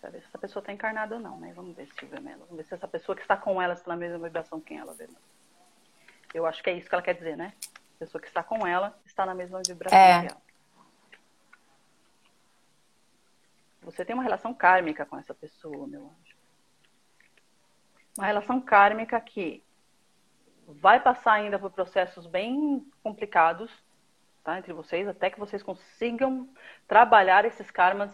Para ver se essa pessoa está encarnada ou não, né? Vamos ver, Silvia Melo. Vamos ver se essa pessoa que está com ela está na mesma vibração que ela. Eu acho que é isso que ela quer dizer, né? A pessoa que está com ela está na mesma vibração é. que ela. Você tem uma relação kármica com essa pessoa, meu anjo. Uma relação kármica que vai passar ainda por processos bem complicados tá, entre vocês, até que vocês consigam trabalhar esses karmas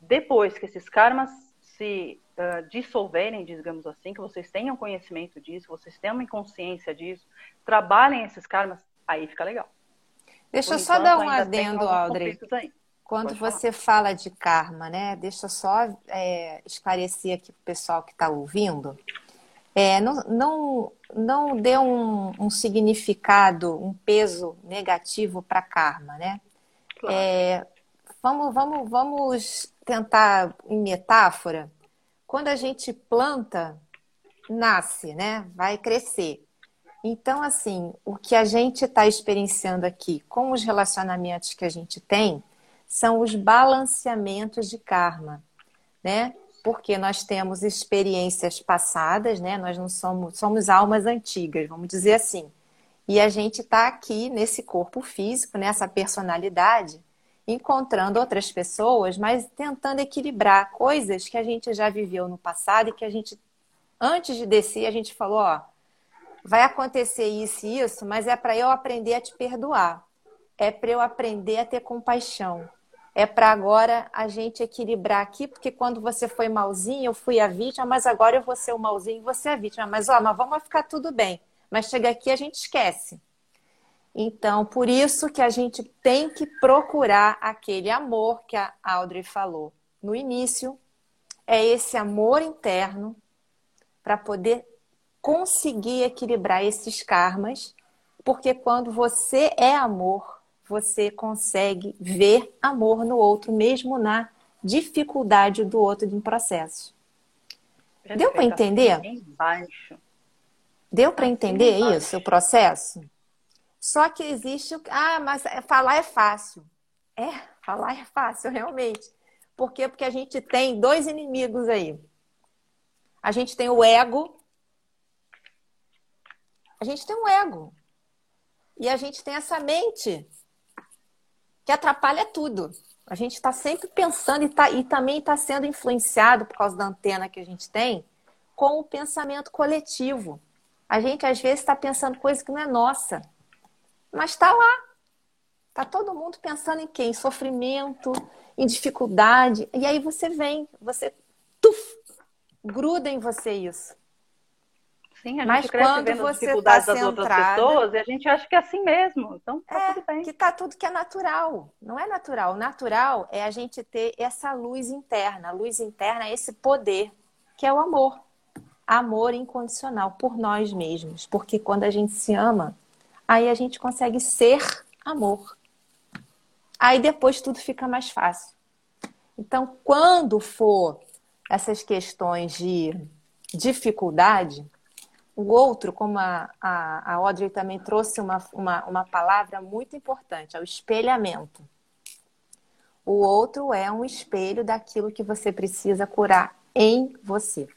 depois que esses karmas se uh, dissolverem, digamos assim, que vocês tenham conhecimento disso, vocês tenham consciência disso, trabalhem esses karmas, aí fica legal. Deixa eu só dar um adendo, Audrey. Quando você fala de karma, né? Deixa eu só é, esclarecer aqui para o pessoal que está ouvindo. É, não, não, não dê um, um, significado, um peso negativo para karma, né? Claro. É, vamos, vamos, vamos tentar em metáfora. Quando a gente planta, nasce, né? Vai crescer. Então, assim, o que a gente está experienciando aqui com os relacionamentos que a gente tem são os balanceamentos de karma, né? Porque nós temos experiências passadas, né? Nós não somos, somos almas antigas, vamos dizer assim. E a gente está aqui nesse corpo físico, nessa personalidade, encontrando outras pessoas, mas tentando equilibrar coisas que a gente já viveu no passado e que a gente, antes de descer, a gente falou, ó, vai acontecer isso e isso, mas é para eu aprender a te perdoar. É para eu aprender a ter compaixão é para agora a gente equilibrar aqui, porque quando você foi malzinho, eu fui a vítima, mas agora eu vou ser o malzinho e você é a vítima. Mas, ó, mas vamos ficar tudo bem. Mas chega aqui a gente esquece. Então, por isso que a gente tem que procurar aquele amor que a Audrey falou no início, é esse amor interno para poder conseguir equilibrar esses karmas, porque quando você é amor, você consegue ver amor no outro, mesmo na dificuldade do outro de um processo. Perfeito. Deu para entender? Embaixo. Deu para entender embaixo. isso, o processo? Só que existe. Ah, mas falar é fácil. É, falar é fácil, realmente. Por quê? Porque a gente tem dois inimigos aí. A gente tem o ego. A gente tem um ego. E a gente tem essa mente que atrapalha tudo. A gente está sempre pensando e, tá, e também está sendo influenciado por causa da antena que a gente tem com o pensamento coletivo. A gente às vezes está pensando coisa que não é nossa, mas está lá. Está todo mundo pensando em quê? Em sofrimento, em dificuldade. E aí você vem, você tuf, gruda em você isso. Sim, a gente Mas cresce quando vendo as tá dificuldades tá das outras pessoas e a gente acha que é assim mesmo. Então, tá é, tudo bem. Que tá tudo que é natural. Não é natural. O natural é a gente ter essa luz interna. A luz interna é esse poder, que é o amor. Amor incondicional por nós mesmos. Porque quando a gente se ama, aí a gente consegue ser amor. Aí depois tudo fica mais fácil. Então, quando for essas questões de dificuldade, o outro, como a, a, a Audrey também trouxe uma, uma, uma palavra muito importante, é o espelhamento. O outro é um espelho daquilo que você precisa curar em você.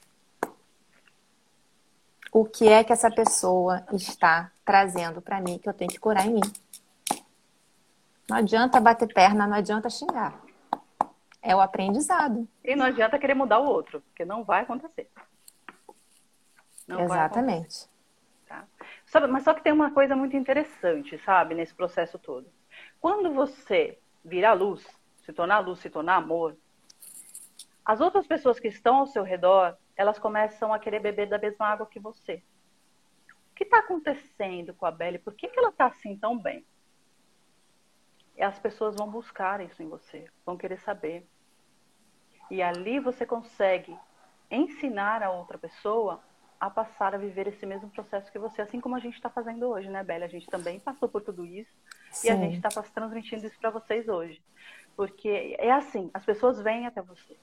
o que é que essa pessoa está trazendo para mim que eu tenho que curar em mim. Não adianta bater perna, não adianta xingar. É o aprendizado. E não adianta querer mudar o outro, porque não vai acontecer. Não Exatamente. Vai acontecer, tá? Mas só que tem uma coisa muito interessante, sabe, nesse processo todo. Quando você virar luz, se tornar luz, se tornar amor, as outras pessoas que estão ao seu redor, elas começam a querer beber da mesma água que você. O que está acontecendo com a Belle? Por que, que ela está assim tão bem? E as pessoas vão buscar isso em você, vão querer saber. E ali você consegue ensinar a outra pessoa a passar a viver esse mesmo processo que você, assim como a gente está fazendo hoje, né, Belle? A gente também passou por tudo isso Sim. e a gente está transmitindo isso para vocês hoje. Porque é assim, as pessoas vêm até você.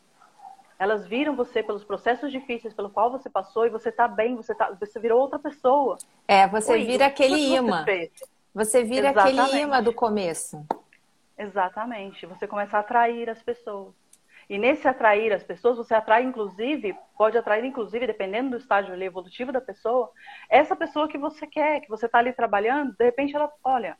Elas viram você pelos processos difíceis pelo qual você passou e você está bem, você, tá, você virou outra pessoa. É, você Oi, vira aquele imã. Você, você vira Exatamente. aquele imã do começo. Exatamente. Você começa a atrair as pessoas. E nesse atrair as pessoas, você atrai inclusive, pode atrair inclusive, dependendo do estágio evolutivo da pessoa, essa pessoa que você quer, que você está ali trabalhando, de repente ela, olha.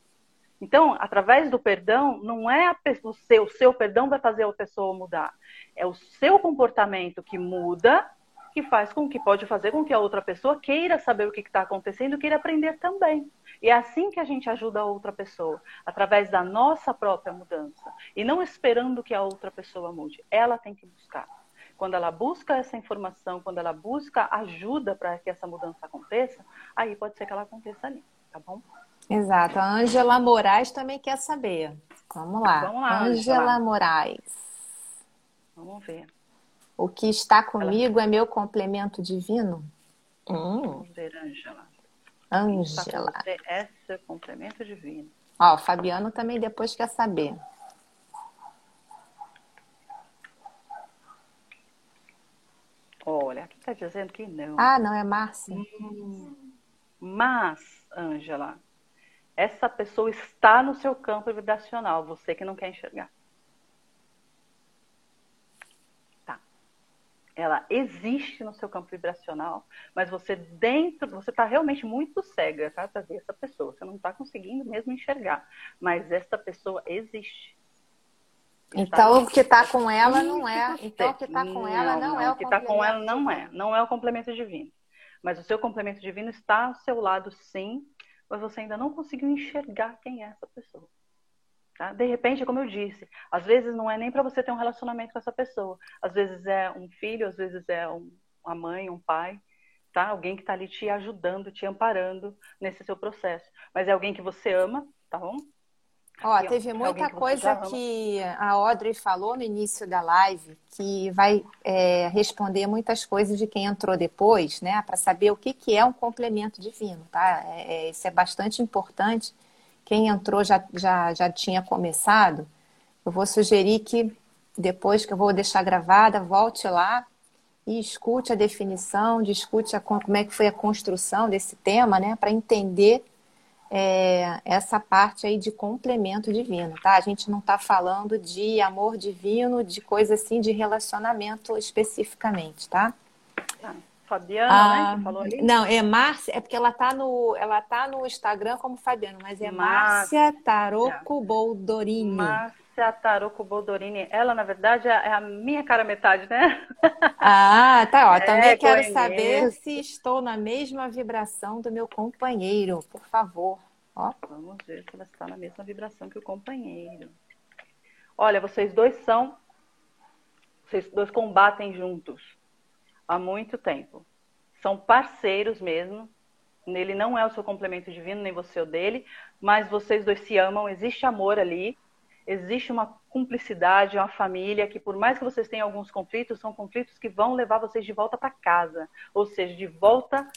Então, através do perdão, não é o seu, o seu perdão vai fazer a pessoa mudar. É o seu comportamento que muda, que faz com que pode fazer com que a outra pessoa queira saber o que está acontecendo, queira aprender também. E é assim que a gente ajuda a outra pessoa, através da nossa própria mudança. E não esperando que a outra pessoa mude. Ela tem que buscar. Quando ela busca essa informação, quando ela busca ajuda para que essa mudança aconteça, aí pode ser que ela aconteça ali, tá bom? Exato. A Ângela Moraes também quer saber. Vamos lá. Vamos lá Ângela Moraes. Vamos ver. O que está comigo ela... é meu complemento divino? Hum. Vamos ver, Ângela. Ângela. É seu complemento divino. Ó, o Fabiano também depois quer saber. Olha, aqui está dizendo que não. Ah, não, é Márcia. Hum. Mas, Ângela, essa pessoa está no seu campo vibracional, você que não quer enxergar. Ela existe no seu campo vibracional, mas você dentro, você está realmente muito cega, tá? Para ver essa pessoa. Você não está conseguindo mesmo enxergar. Mas essa pessoa existe. Então o que está com ela não é. Então o que está com ela não, não é o O que está com ela não é. Não é o complemento divino. Mas o seu complemento divino está ao seu lado, sim, mas você ainda não conseguiu enxergar quem é essa pessoa. Tá? De repente, como eu disse, às vezes não é nem para você ter um relacionamento com essa pessoa. Às vezes é um filho, às vezes é um, uma mãe, um pai, tá? Alguém que está ali te ajudando, te amparando nesse seu processo. Mas é alguém que você ama, tá bom? Ó, e, teve muita que coisa que a Audrey falou no início da live que vai é, responder muitas coisas de quem entrou depois, né? Para saber o que, que é um complemento divino, tá? É, é, isso é bastante importante quem entrou já, já, já tinha começado, eu vou sugerir que depois que eu vou deixar gravada, volte lá e escute a definição, discute a, como é que foi a construção desse tema, né, para entender é, essa parte aí de complemento divino, tá? A gente não está falando de amor divino, de coisa assim, de relacionamento especificamente, tá? tá. Fabiana, ah, né, que falou ali? Não, é Márcia, é porque ela tá no, ela tá no Instagram como Fabiana, mas é Márcia Taroco Boldorini. Márcia Taroco Boldorini. Ela, na verdade, é, é a minha cara metade, né? Ah, tá, ó. É, também quero conheço. saber se estou na mesma vibração do meu companheiro, por favor. Ó. Vamos ver se ela está na mesma vibração que o companheiro. Olha, vocês dois são. Vocês dois combatem juntos há muito tempo. São parceiros mesmo. Ele não é o seu complemento divino, nem você o dele, mas vocês dois se amam, existe amor ali, existe uma cumplicidade, uma família que, por mais que vocês tenham alguns conflitos, são conflitos que vão levar vocês de volta para casa, ou seja, de volta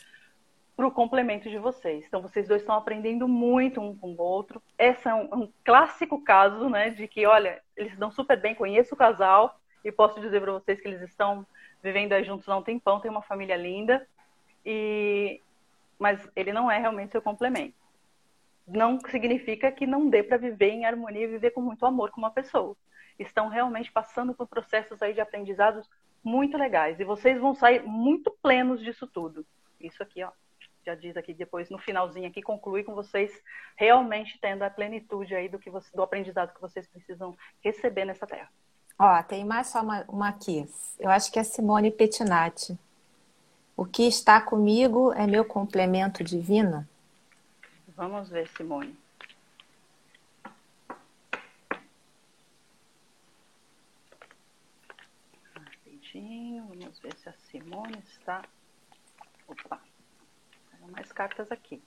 para o complemento de vocês. Então, vocês dois estão aprendendo muito um com o outro. Esse é um, um clássico caso, né, de que, olha, eles dão super bem, conheço o casal e posso dizer para vocês que eles estão vivendo juntos há um tempão, tem uma família linda, e mas ele não é realmente seu complemento. Não significa que não dê para viver em harmonia e viver com muito amor com uma pessoa. Estão realmente passando por processos aí de aprendizados muito legais e vocês vão sair muito plenos disso tudo. Isso aqui, ó, já diz aqui depois no finalzinho aqui, conclui com vocês realmente tendo a plenitude aí do que você, do aprendizado que vocês precisam receber nessa terra. Ó, tem mais só uma, uma aqui. Eu acho que é Simone Pettinati. O que está comigo é meu complemento divino? Vamos ver, Simone. Vamos ver se a Simone está. Opa, tem mais cartas aqui.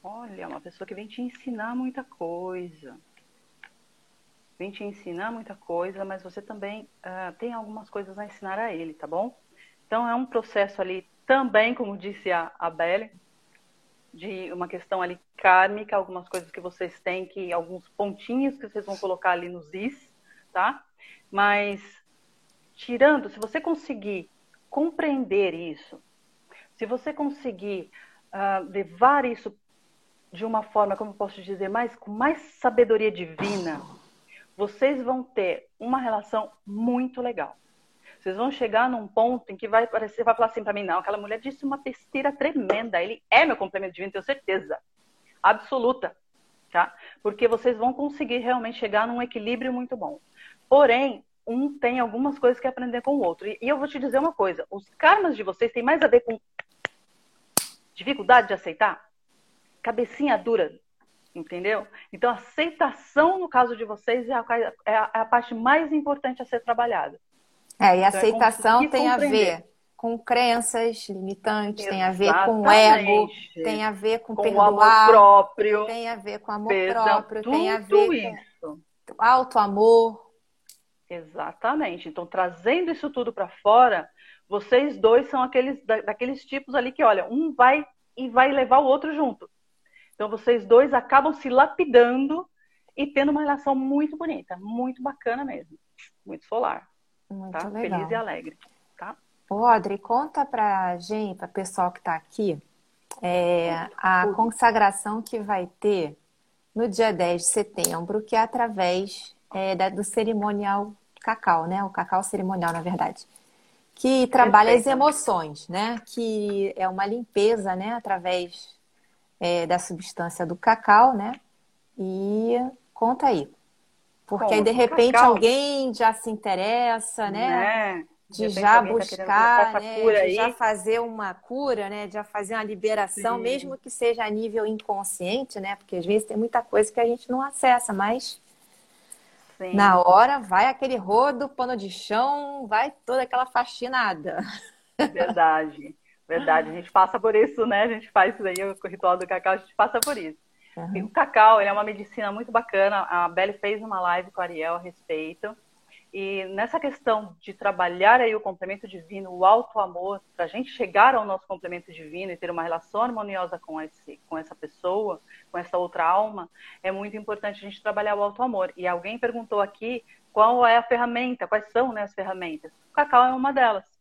Olha, uma pessoa que vem te ensinar muita coisa vem te ensinar muita coisa, mas você também uh, tem algumas coisas a ensinar a ele, tá bom? Então é um processo ali também, como disse a, a Belle, de uma questão ali kármica, algumas coisas que vocês têm que, alguns pontinhos que vocês vão colocar ali nos is, tá? Mas tirando, se você conseguir compreender isso, se você conseguir uh, levar isso de uma forma, como eu posso dizer, mais com mais sabedoria divina, vocês vão ter uma relação muito legal. Vocês vão chegar num ponto em que vai parecer, vai falar assim para mim, não, aquela mulher disse uma besteira tremenda. Ele é meu complemento divino, tenho certeza. Absoluta. Tá? Porque vocês vão conseguir realmente chegar num equilíbrio muito bom. Porém, um tem algumas coisas que aprender com o outro. E eu vou te dizer uma coisa: os karmas de vocês têm mais a ver com dificuldade de aceitar, cabecinha dura entendeu? Então, a aceitação, no caso de vocês, é a, é a, é a parte mais importante a ser trabalhada. É, e a então, é aceitação é tem a ver com crenças limitantes, Exatamente. tem a ver com ego, tem a ver com, com perdoar, o amor próprio, tem a ver com amor perdão, próprio, tem a ver isso. com alto amor. Exatamente. Então, trazendo isso tudo para fora, vocês dois são aqueles daqueles tipos ali que, olha, um vai e vai levar o outro junto. Então vocês dois acabam se lapidando e tendo uma relação muito bonita, muito bacana mesmo. Muito solar. Muito tá? legal. Feliz e alegre. Tá? Ô, Audrey, conta pra gente, pra pessoal que tá aqui, é, a consagração que vai ter no dia 10 de setembro, que é através é, da, do cerimonial cacau, né? O cacau cerimonial, na verdade. Que trabalha Perfeito. as emoções, né? Que é uma limpeza, né? Através é, da substância do cacau, né? E conta aí. Porque aí, de repente, cacau. alguém já se interessa, né? né? De, já tá buscar, tá né? de já fazer uma cura, né? De já fazer uma liberação, Sim. mesmo que seja a nível inconsciente, né? Porque às vezes tem muita coisa que a gente não acessa, mas Sim. na hora vai aquele rodo, pano de chão, vai toda aquela faxinada. Verdade. Verdade, a gente passa por isso, né? A gente faz isso aí, o ritual do cacau, a gente passa por isso. Uhum. o cacau, ele é uma medicina muito bacana. A Belle fez uma live com a Ariel a respeito. E nessa questão de trabalhar aí o complemento divino, o alto amor, para a gente chegar ao nosso complemento divino e ter uma relação harmoniosa com, esse, com essa pessoa, com essa outra alma, é muito importante a gente trabalhar o alto amor. E alguém perguntou aqui qual é a ferramenta, quais são né, as ferramentas. O cacau é uma delas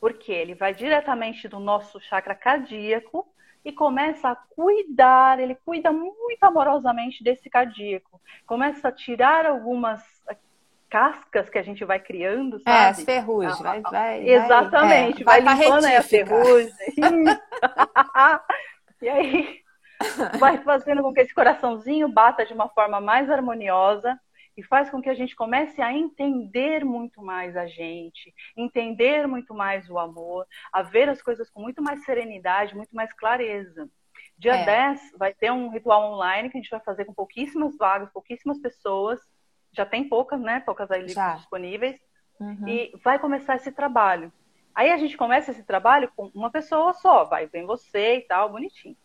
porque ele vai diretamente do nosso chakra cardíaco e começa a cuidar, ele cuida muito amorosamente desse cardíaco. Começa a tirar algumas cascas que a gente vai criando, sabe? É, as ferrugens. Vai, vai, Exatamente, vai, é, vai, vai limpando a ferrugem. e aí vai fazendo com que esse coraçãozinho bata de uma forma mais harmoniosa e faz com que a gente comece a entender muito mais a gente, entender muito mais o amor, a ver as coisas com muito mais serenidade, muito mais clareza. Dia é. 10 vai ter um ritual online que a gente vai fazer com pouquíssimas vagas, pouquíssimas pessoas. Já tem poucas, né? Poucas aí disponíveis. Uhum. E vai começar esse trabalho. Aí a gente começa esse trabalho com uma pessoa só, vai, vem você e tal, bonitinho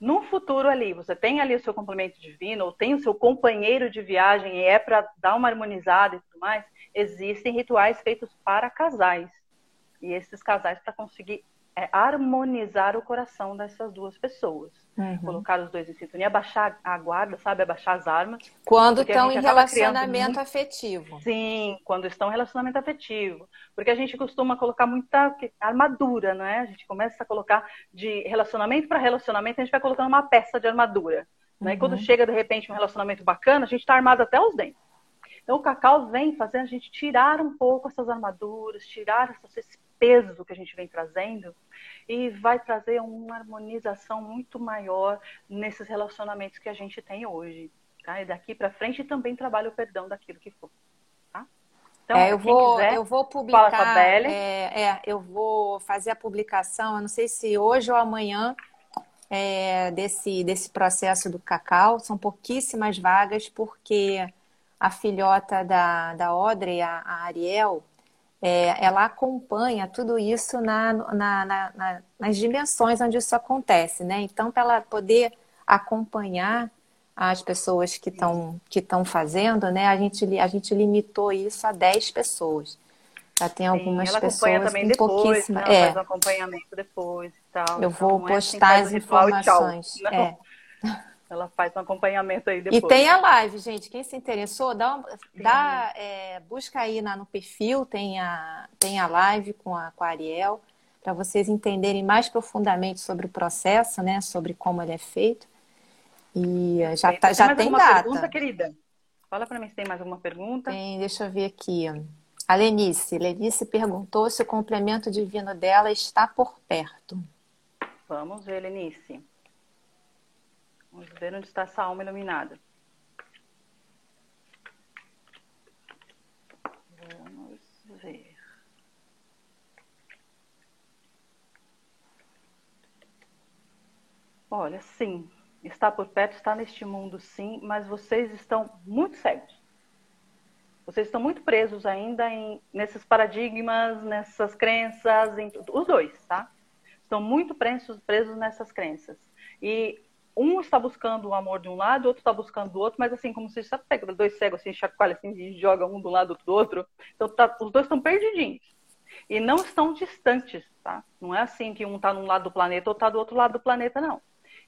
no futuro ali, você tem ali o seu complemento divino, ou tem o seu companheiro de viagem e é para dar uma harmonizada e tudo mais, existem rituais feitos para casais. E esses casais para conseguir é, harmonizar o coração dessas duas pessoas. Uhum. Colocar os dois em sintonia, abaixar a guarda, sabe? Abaixar as armas. Quando estão em relacionamento muito... afetivo. Sim, quando estão em relacionamento afetivo. Porque a gente costuma colocar muita armadura, não é? A gente começa a colocar de relacionamento para relacionamento, a gente vai colocando uma peça de armadura. Né? Uhum. E quando chega, de repente, um relacionamento bacana, a gente está armado até os dentes. Então, o cacau vem fazendo a gente tirar um pouco essas armaduras, tirar essas peso que a gente vem trazendo e vai trazer uma harmonização muito maior nesses relacionamentos que a gente tem hoje. Tá? E daqui para frente também trabalha o perdão daquilo que for. Tá? Então, é, eu, vou, quiser, eu vou publicar. É, é, eu vou fazer a publicação, eu não sei se hoje ou amanhã, é, desse, desse processo do cacau. São pouquíssimas vagas, porque a filhota da, da Audrey, a, a Ariel, é, ela acompanha tudo isso na, na, na, nas dimensões onde isso acontece, né? Então, para ela poder acompanhar as pessoas que estão que estão fazendo, né? A gente, a gente limitou isso a 10 pessoas. Já tem algumas Sim, ela pessoas também depois, pouquíssimas. Né? Ela é. faz um acompanhamento depois e tal. Eu vou então, postar é assim, as informações. É. Ela faz um acompanhamento aí depois. E tem a live, gente. Quem se interessou, dá, uma, dá é, busca aí na, no perfil, tem a, tem a live com a, com a Ariel, para vocês entenderem mais profundamente sobre o processo, né? Sobre como ele é feito. E já, tá, já tem, tem data. pergunta, querida? Fala para mim se tem mais alguma pergunta. Tem, deixa eu ver aqui. A Lenice. Lenice perguntou se o complemento divino dela está por perto. Vamos ver, Lenice. Vamos ver onde está essa alma iluminada. Vamos ver. Olha, sim, está por perto, está neste mundo, sim, mas vocês estão muito cegos. Vocês estão muito presos ainda em, nesses paradigmas, nessas crenças, em, os dois, tá? Estão muito presos, presos nessas crenças. E um está buscando o amor de um lado, o outro está buscando do outro, mas assim, como você pega dois cegos assim, chacoalha assim, e joga um do lado do outro. Então, tá, os dois estão perdidinhos. E não estão distantes, tá? Não é assim que um está num lado do planeta ou está do outro lado do planeta, não.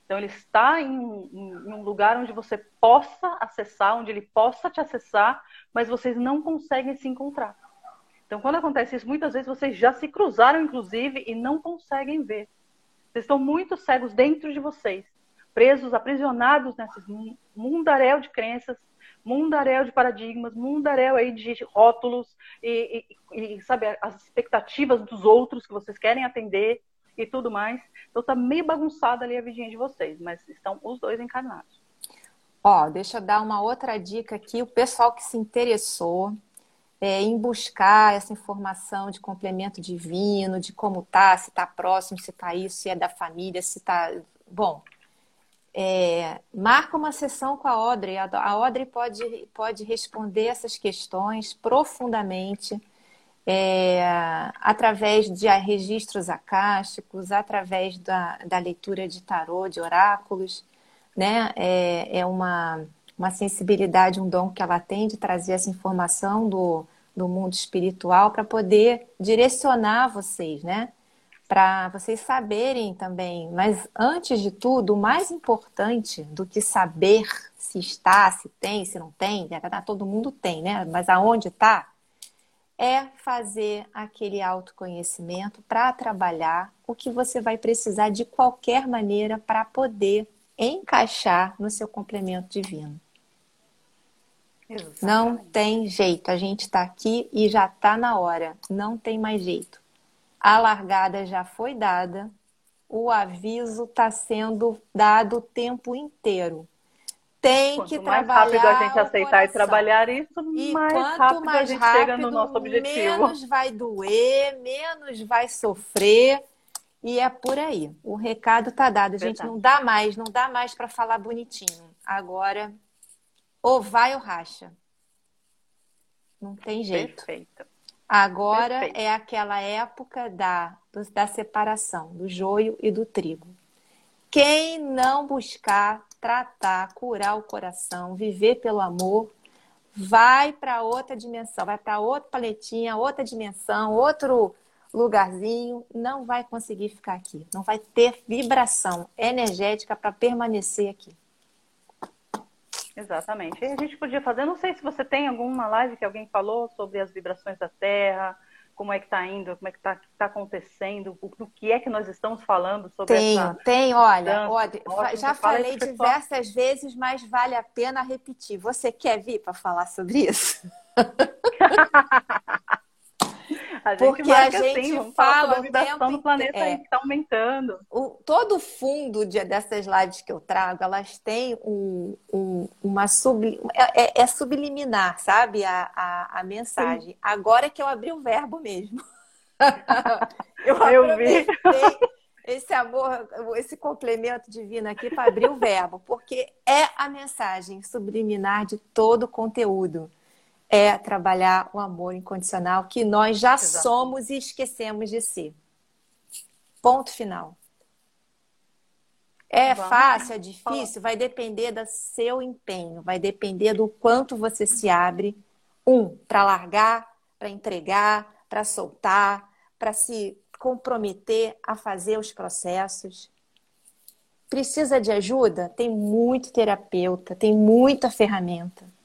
Então, ele está em em um, lugar onde você possa acessar, onde ele possa te acessar, mas vocês não conseguem se encontrar. Então, quando acontece isso, muitas vezes vocês já se cruzaram, inclusive, e não conseguem ver. Vocês estão muito cegos dentro de vocês, presos, aprisionados nesse mundaréu de crenças, mundaréu de paradigmas, mundaréu aí de rótulos e, e, e, sabe, as expectativas dos outros que vocês querem atender e tudo mais. Então tá meio bagunçada ali a vidinha de vocês, mas estão os dois encarnados. Ó, deixa eu dar uma outra dica aqui. O pessoal que se interessou é, em buscar essa informação de complemento divino, de como tá, se tá próximo, se tá isso, se é da família, se tá. Bom, é, marca uma sessão com a Audrey. A Audrey pode, pode responder essas questões profundamente é, através de registros acásticos, através da, da leitura de tarô, de oráculos, né? É, é uma, uma sensibilidade, um dom que ela tem de trazer essa informação do, do mundo espiritual para poder direcionar vocês, né? Para vocês saberem também. Mas antes de tudo, o mais importante do que saber se está, se tem, se não tem, né? todo mundo tem, né? Mas aonde está? é fazer aquele autoconhecimento para trabalhar o que você vai precisar de qualquer maneira para poder encaixar no seu complemento divino. Exatamente. Não tem jeito. A gente está aqui e já está na hora. Não tem mais jeito. A largada já foi dada. O aviso está sendo dado o tempo inteiro tem quanto que trabalhar. Quanto mais rápido a gente aceitar e trabalhar isso, e mais rápido mais a gente rápido, chega no nosso objetivo. Menos vai doer, menos vai sofrer. E é por aí. O recado tá dado. Gente, não dá mais, não dá mais para falar bonitinho. Agora, ou vai ou racha. Não tem jeito. Perfeito. Agora Perfeito. é aquela época da, da separação do joio e do trigo. Quem não buscar tratar, curar o coração, viver pelo amor, vai para outra dimensão, vai para outra paletinha, outra dimensão, outro lugarzinho, não vai conseguir ficar aqui, não vai ter vibração energética para permanecer aqui. Exatamente. E a gente podia fazer, não sei se você tem alguma live que alguém falou sobre as vibrações da Terra, como é que está indo, como é que está tá acontecendo, o, o, que é que nós estamos falando sobre tenho, essa... Tem, olha, olha já falei diversas vezes, mas vale a pena repetir. Você quer vir para falar sobre isso? A gente Porque a gente assim, fala a vibração do planeta é, está aumentando. O, todo o fundo de, dessas lives que eu trago, elas têm um, um, uma subli, é, é, é, subliminar, sabe? A, a, a mensagem. Sim. Agora que eu abri o verbo mesmo. eu, eu vi esse amor, esse complemento divino aqui para abrir o verbo, porque é a mensagem subliminar de todo o conteúdo. É trabalhar o amor incondicional que nós já Exato. somos e esquecemos de ser. Ponto final. É Vamos. fácil, é difícil? Vai depender do seu empenho, vai depender do quanto você se abre. Um, para largar, para entregar, para soltar, para se comprometer a fazer os processos. Precisa de ajuda? Tem muito terapeuta, tem muita ferramenta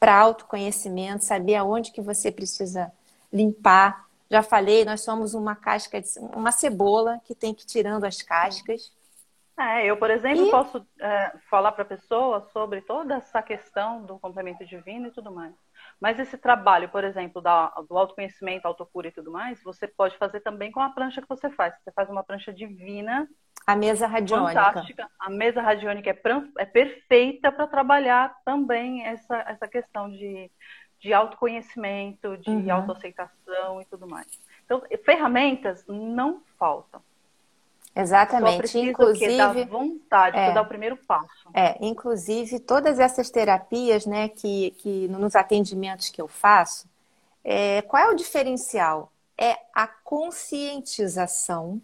para autoconhecimento, saber aonde que você precisa limpar. Já falei, nós somos uma casca, de, uma cebola que tem que ir tirando as cascas. É, eu, por exemplo, e... posso é, falar para a pessoa sobre toda essa questão do complemento divino e tudo mais. Mas esse trabalho, por exemplo, da, do autoconhecimento, autocura e tudo mais, você pode fazer também com a prancha que você faz. Você faz uma prancha divina. A mesa radiônica. Fantástica. A mesa radiônica é, é perfeita para trabalhar também essa, essa questão de, de autoconhecimento, de uhum. autoaceitação e tudo mais. Então, ferramentas não faltam. Exatamente. Só inclusive, dar vontade, é, dar o primeiro passo. É, inclusive todas essas terapias, né, que, que nos atendimentos que eu faço, é, qual é o diferencial? É a conscientização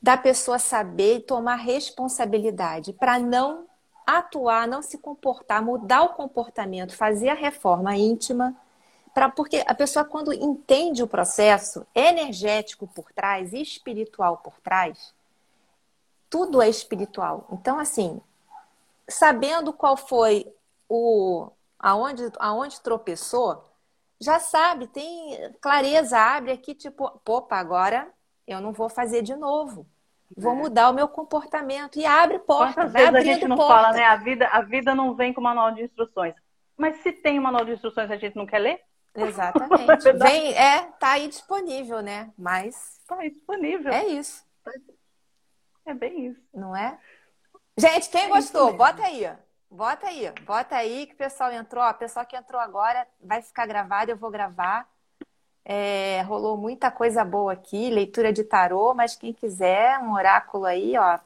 da pessoa saber e tomar responsabilidade para não atuar, não se comportar, mudar o comportamento, fazer a reforma íntima, para porque a pessoa quando entende o processo energético por trás e espiritual por trás, tudo é espiritual. Então, assim, sabendo qual foi o aonde, aonde tropeçou, já sabe, tem clareza, abre aqui, tipo, opa, agora eu não vou fazer de novo. Vou é. mudar o meu comportamento. E abre porta. Quantas vezes a gente não porta. fala, né? A vida, a vida não vem com manual de instruções. Mas se tem um manual de instruções a gente não quer ler? Exatamente. vem, é, tá aí disponível, né? Mas. Tá aí disponível. É isso. É bem isso. Não é? Gente, quem é gostou, bota aí. Bota aí, bota aí que o pessoal entrou. Ó, o pessoal que entrou agora vai ficar gravado, eu vou gravar. É, rolou muita coisa boa aqui, leitura de tarô, mas quem quiser, um oráculo aí, ó,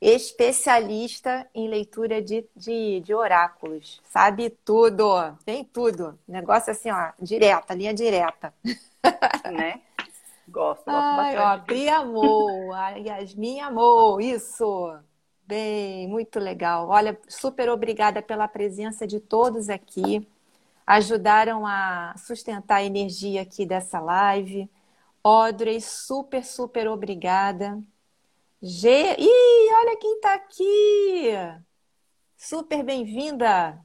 especialista em leitura de, de, de oráculos. Sabe tudo, tem tudo. Negócio assim, ó, direta, linha direta. Né? Gosto, gosto Ai, bastante. Ó, Pri amou, a Yasmin amou, isso. Bem, muito legal. Olha, super obrigada pela presença de todos aqui. Ajudaram a sustentar a energia aqui dessa live. Audrey, super, super obrigada. G. Ih, olha quem está aqui! Super bem-vinda!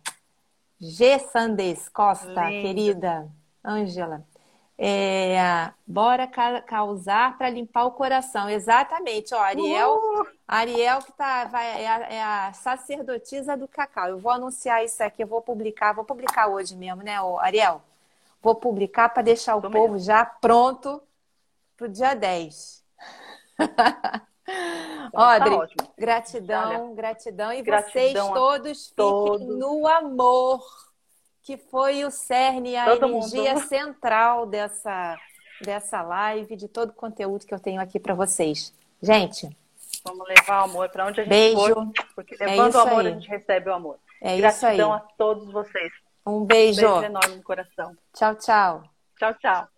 G. Sandes Costa, Lindo. querida. Ângela. É, bora ca causar para limpar o coração. Exatamente, ó, Ariel, uh! Ariel que tá, vai, é a, é, a, sacerdotisa do cacau. Eu vou anunciar isso aqui, eu vou publicar, vou publicar hoje mesmo, né, ô, Ariel? Vou publicar para deixar o Tô povo mesmo. já pronto para o dia 10. Audrey, tá gratidão, Olha, gratidão. E gratidão vocês todos, todos fiquem no amor que foi o cerne, a todo energia mundo. central dessa, dessa live, de todo o conteúdo que eu tenho aqui para vocês. Gente. Vamos levar o amor para onde a gente beijo. for. Porque é levando é o amor, aí. a gente recebe o amor. É Gratidão isso aí. a todos vocês. Um beijo. Um beijo enorme no coração. Tchau, tchau. Tchau, tchau.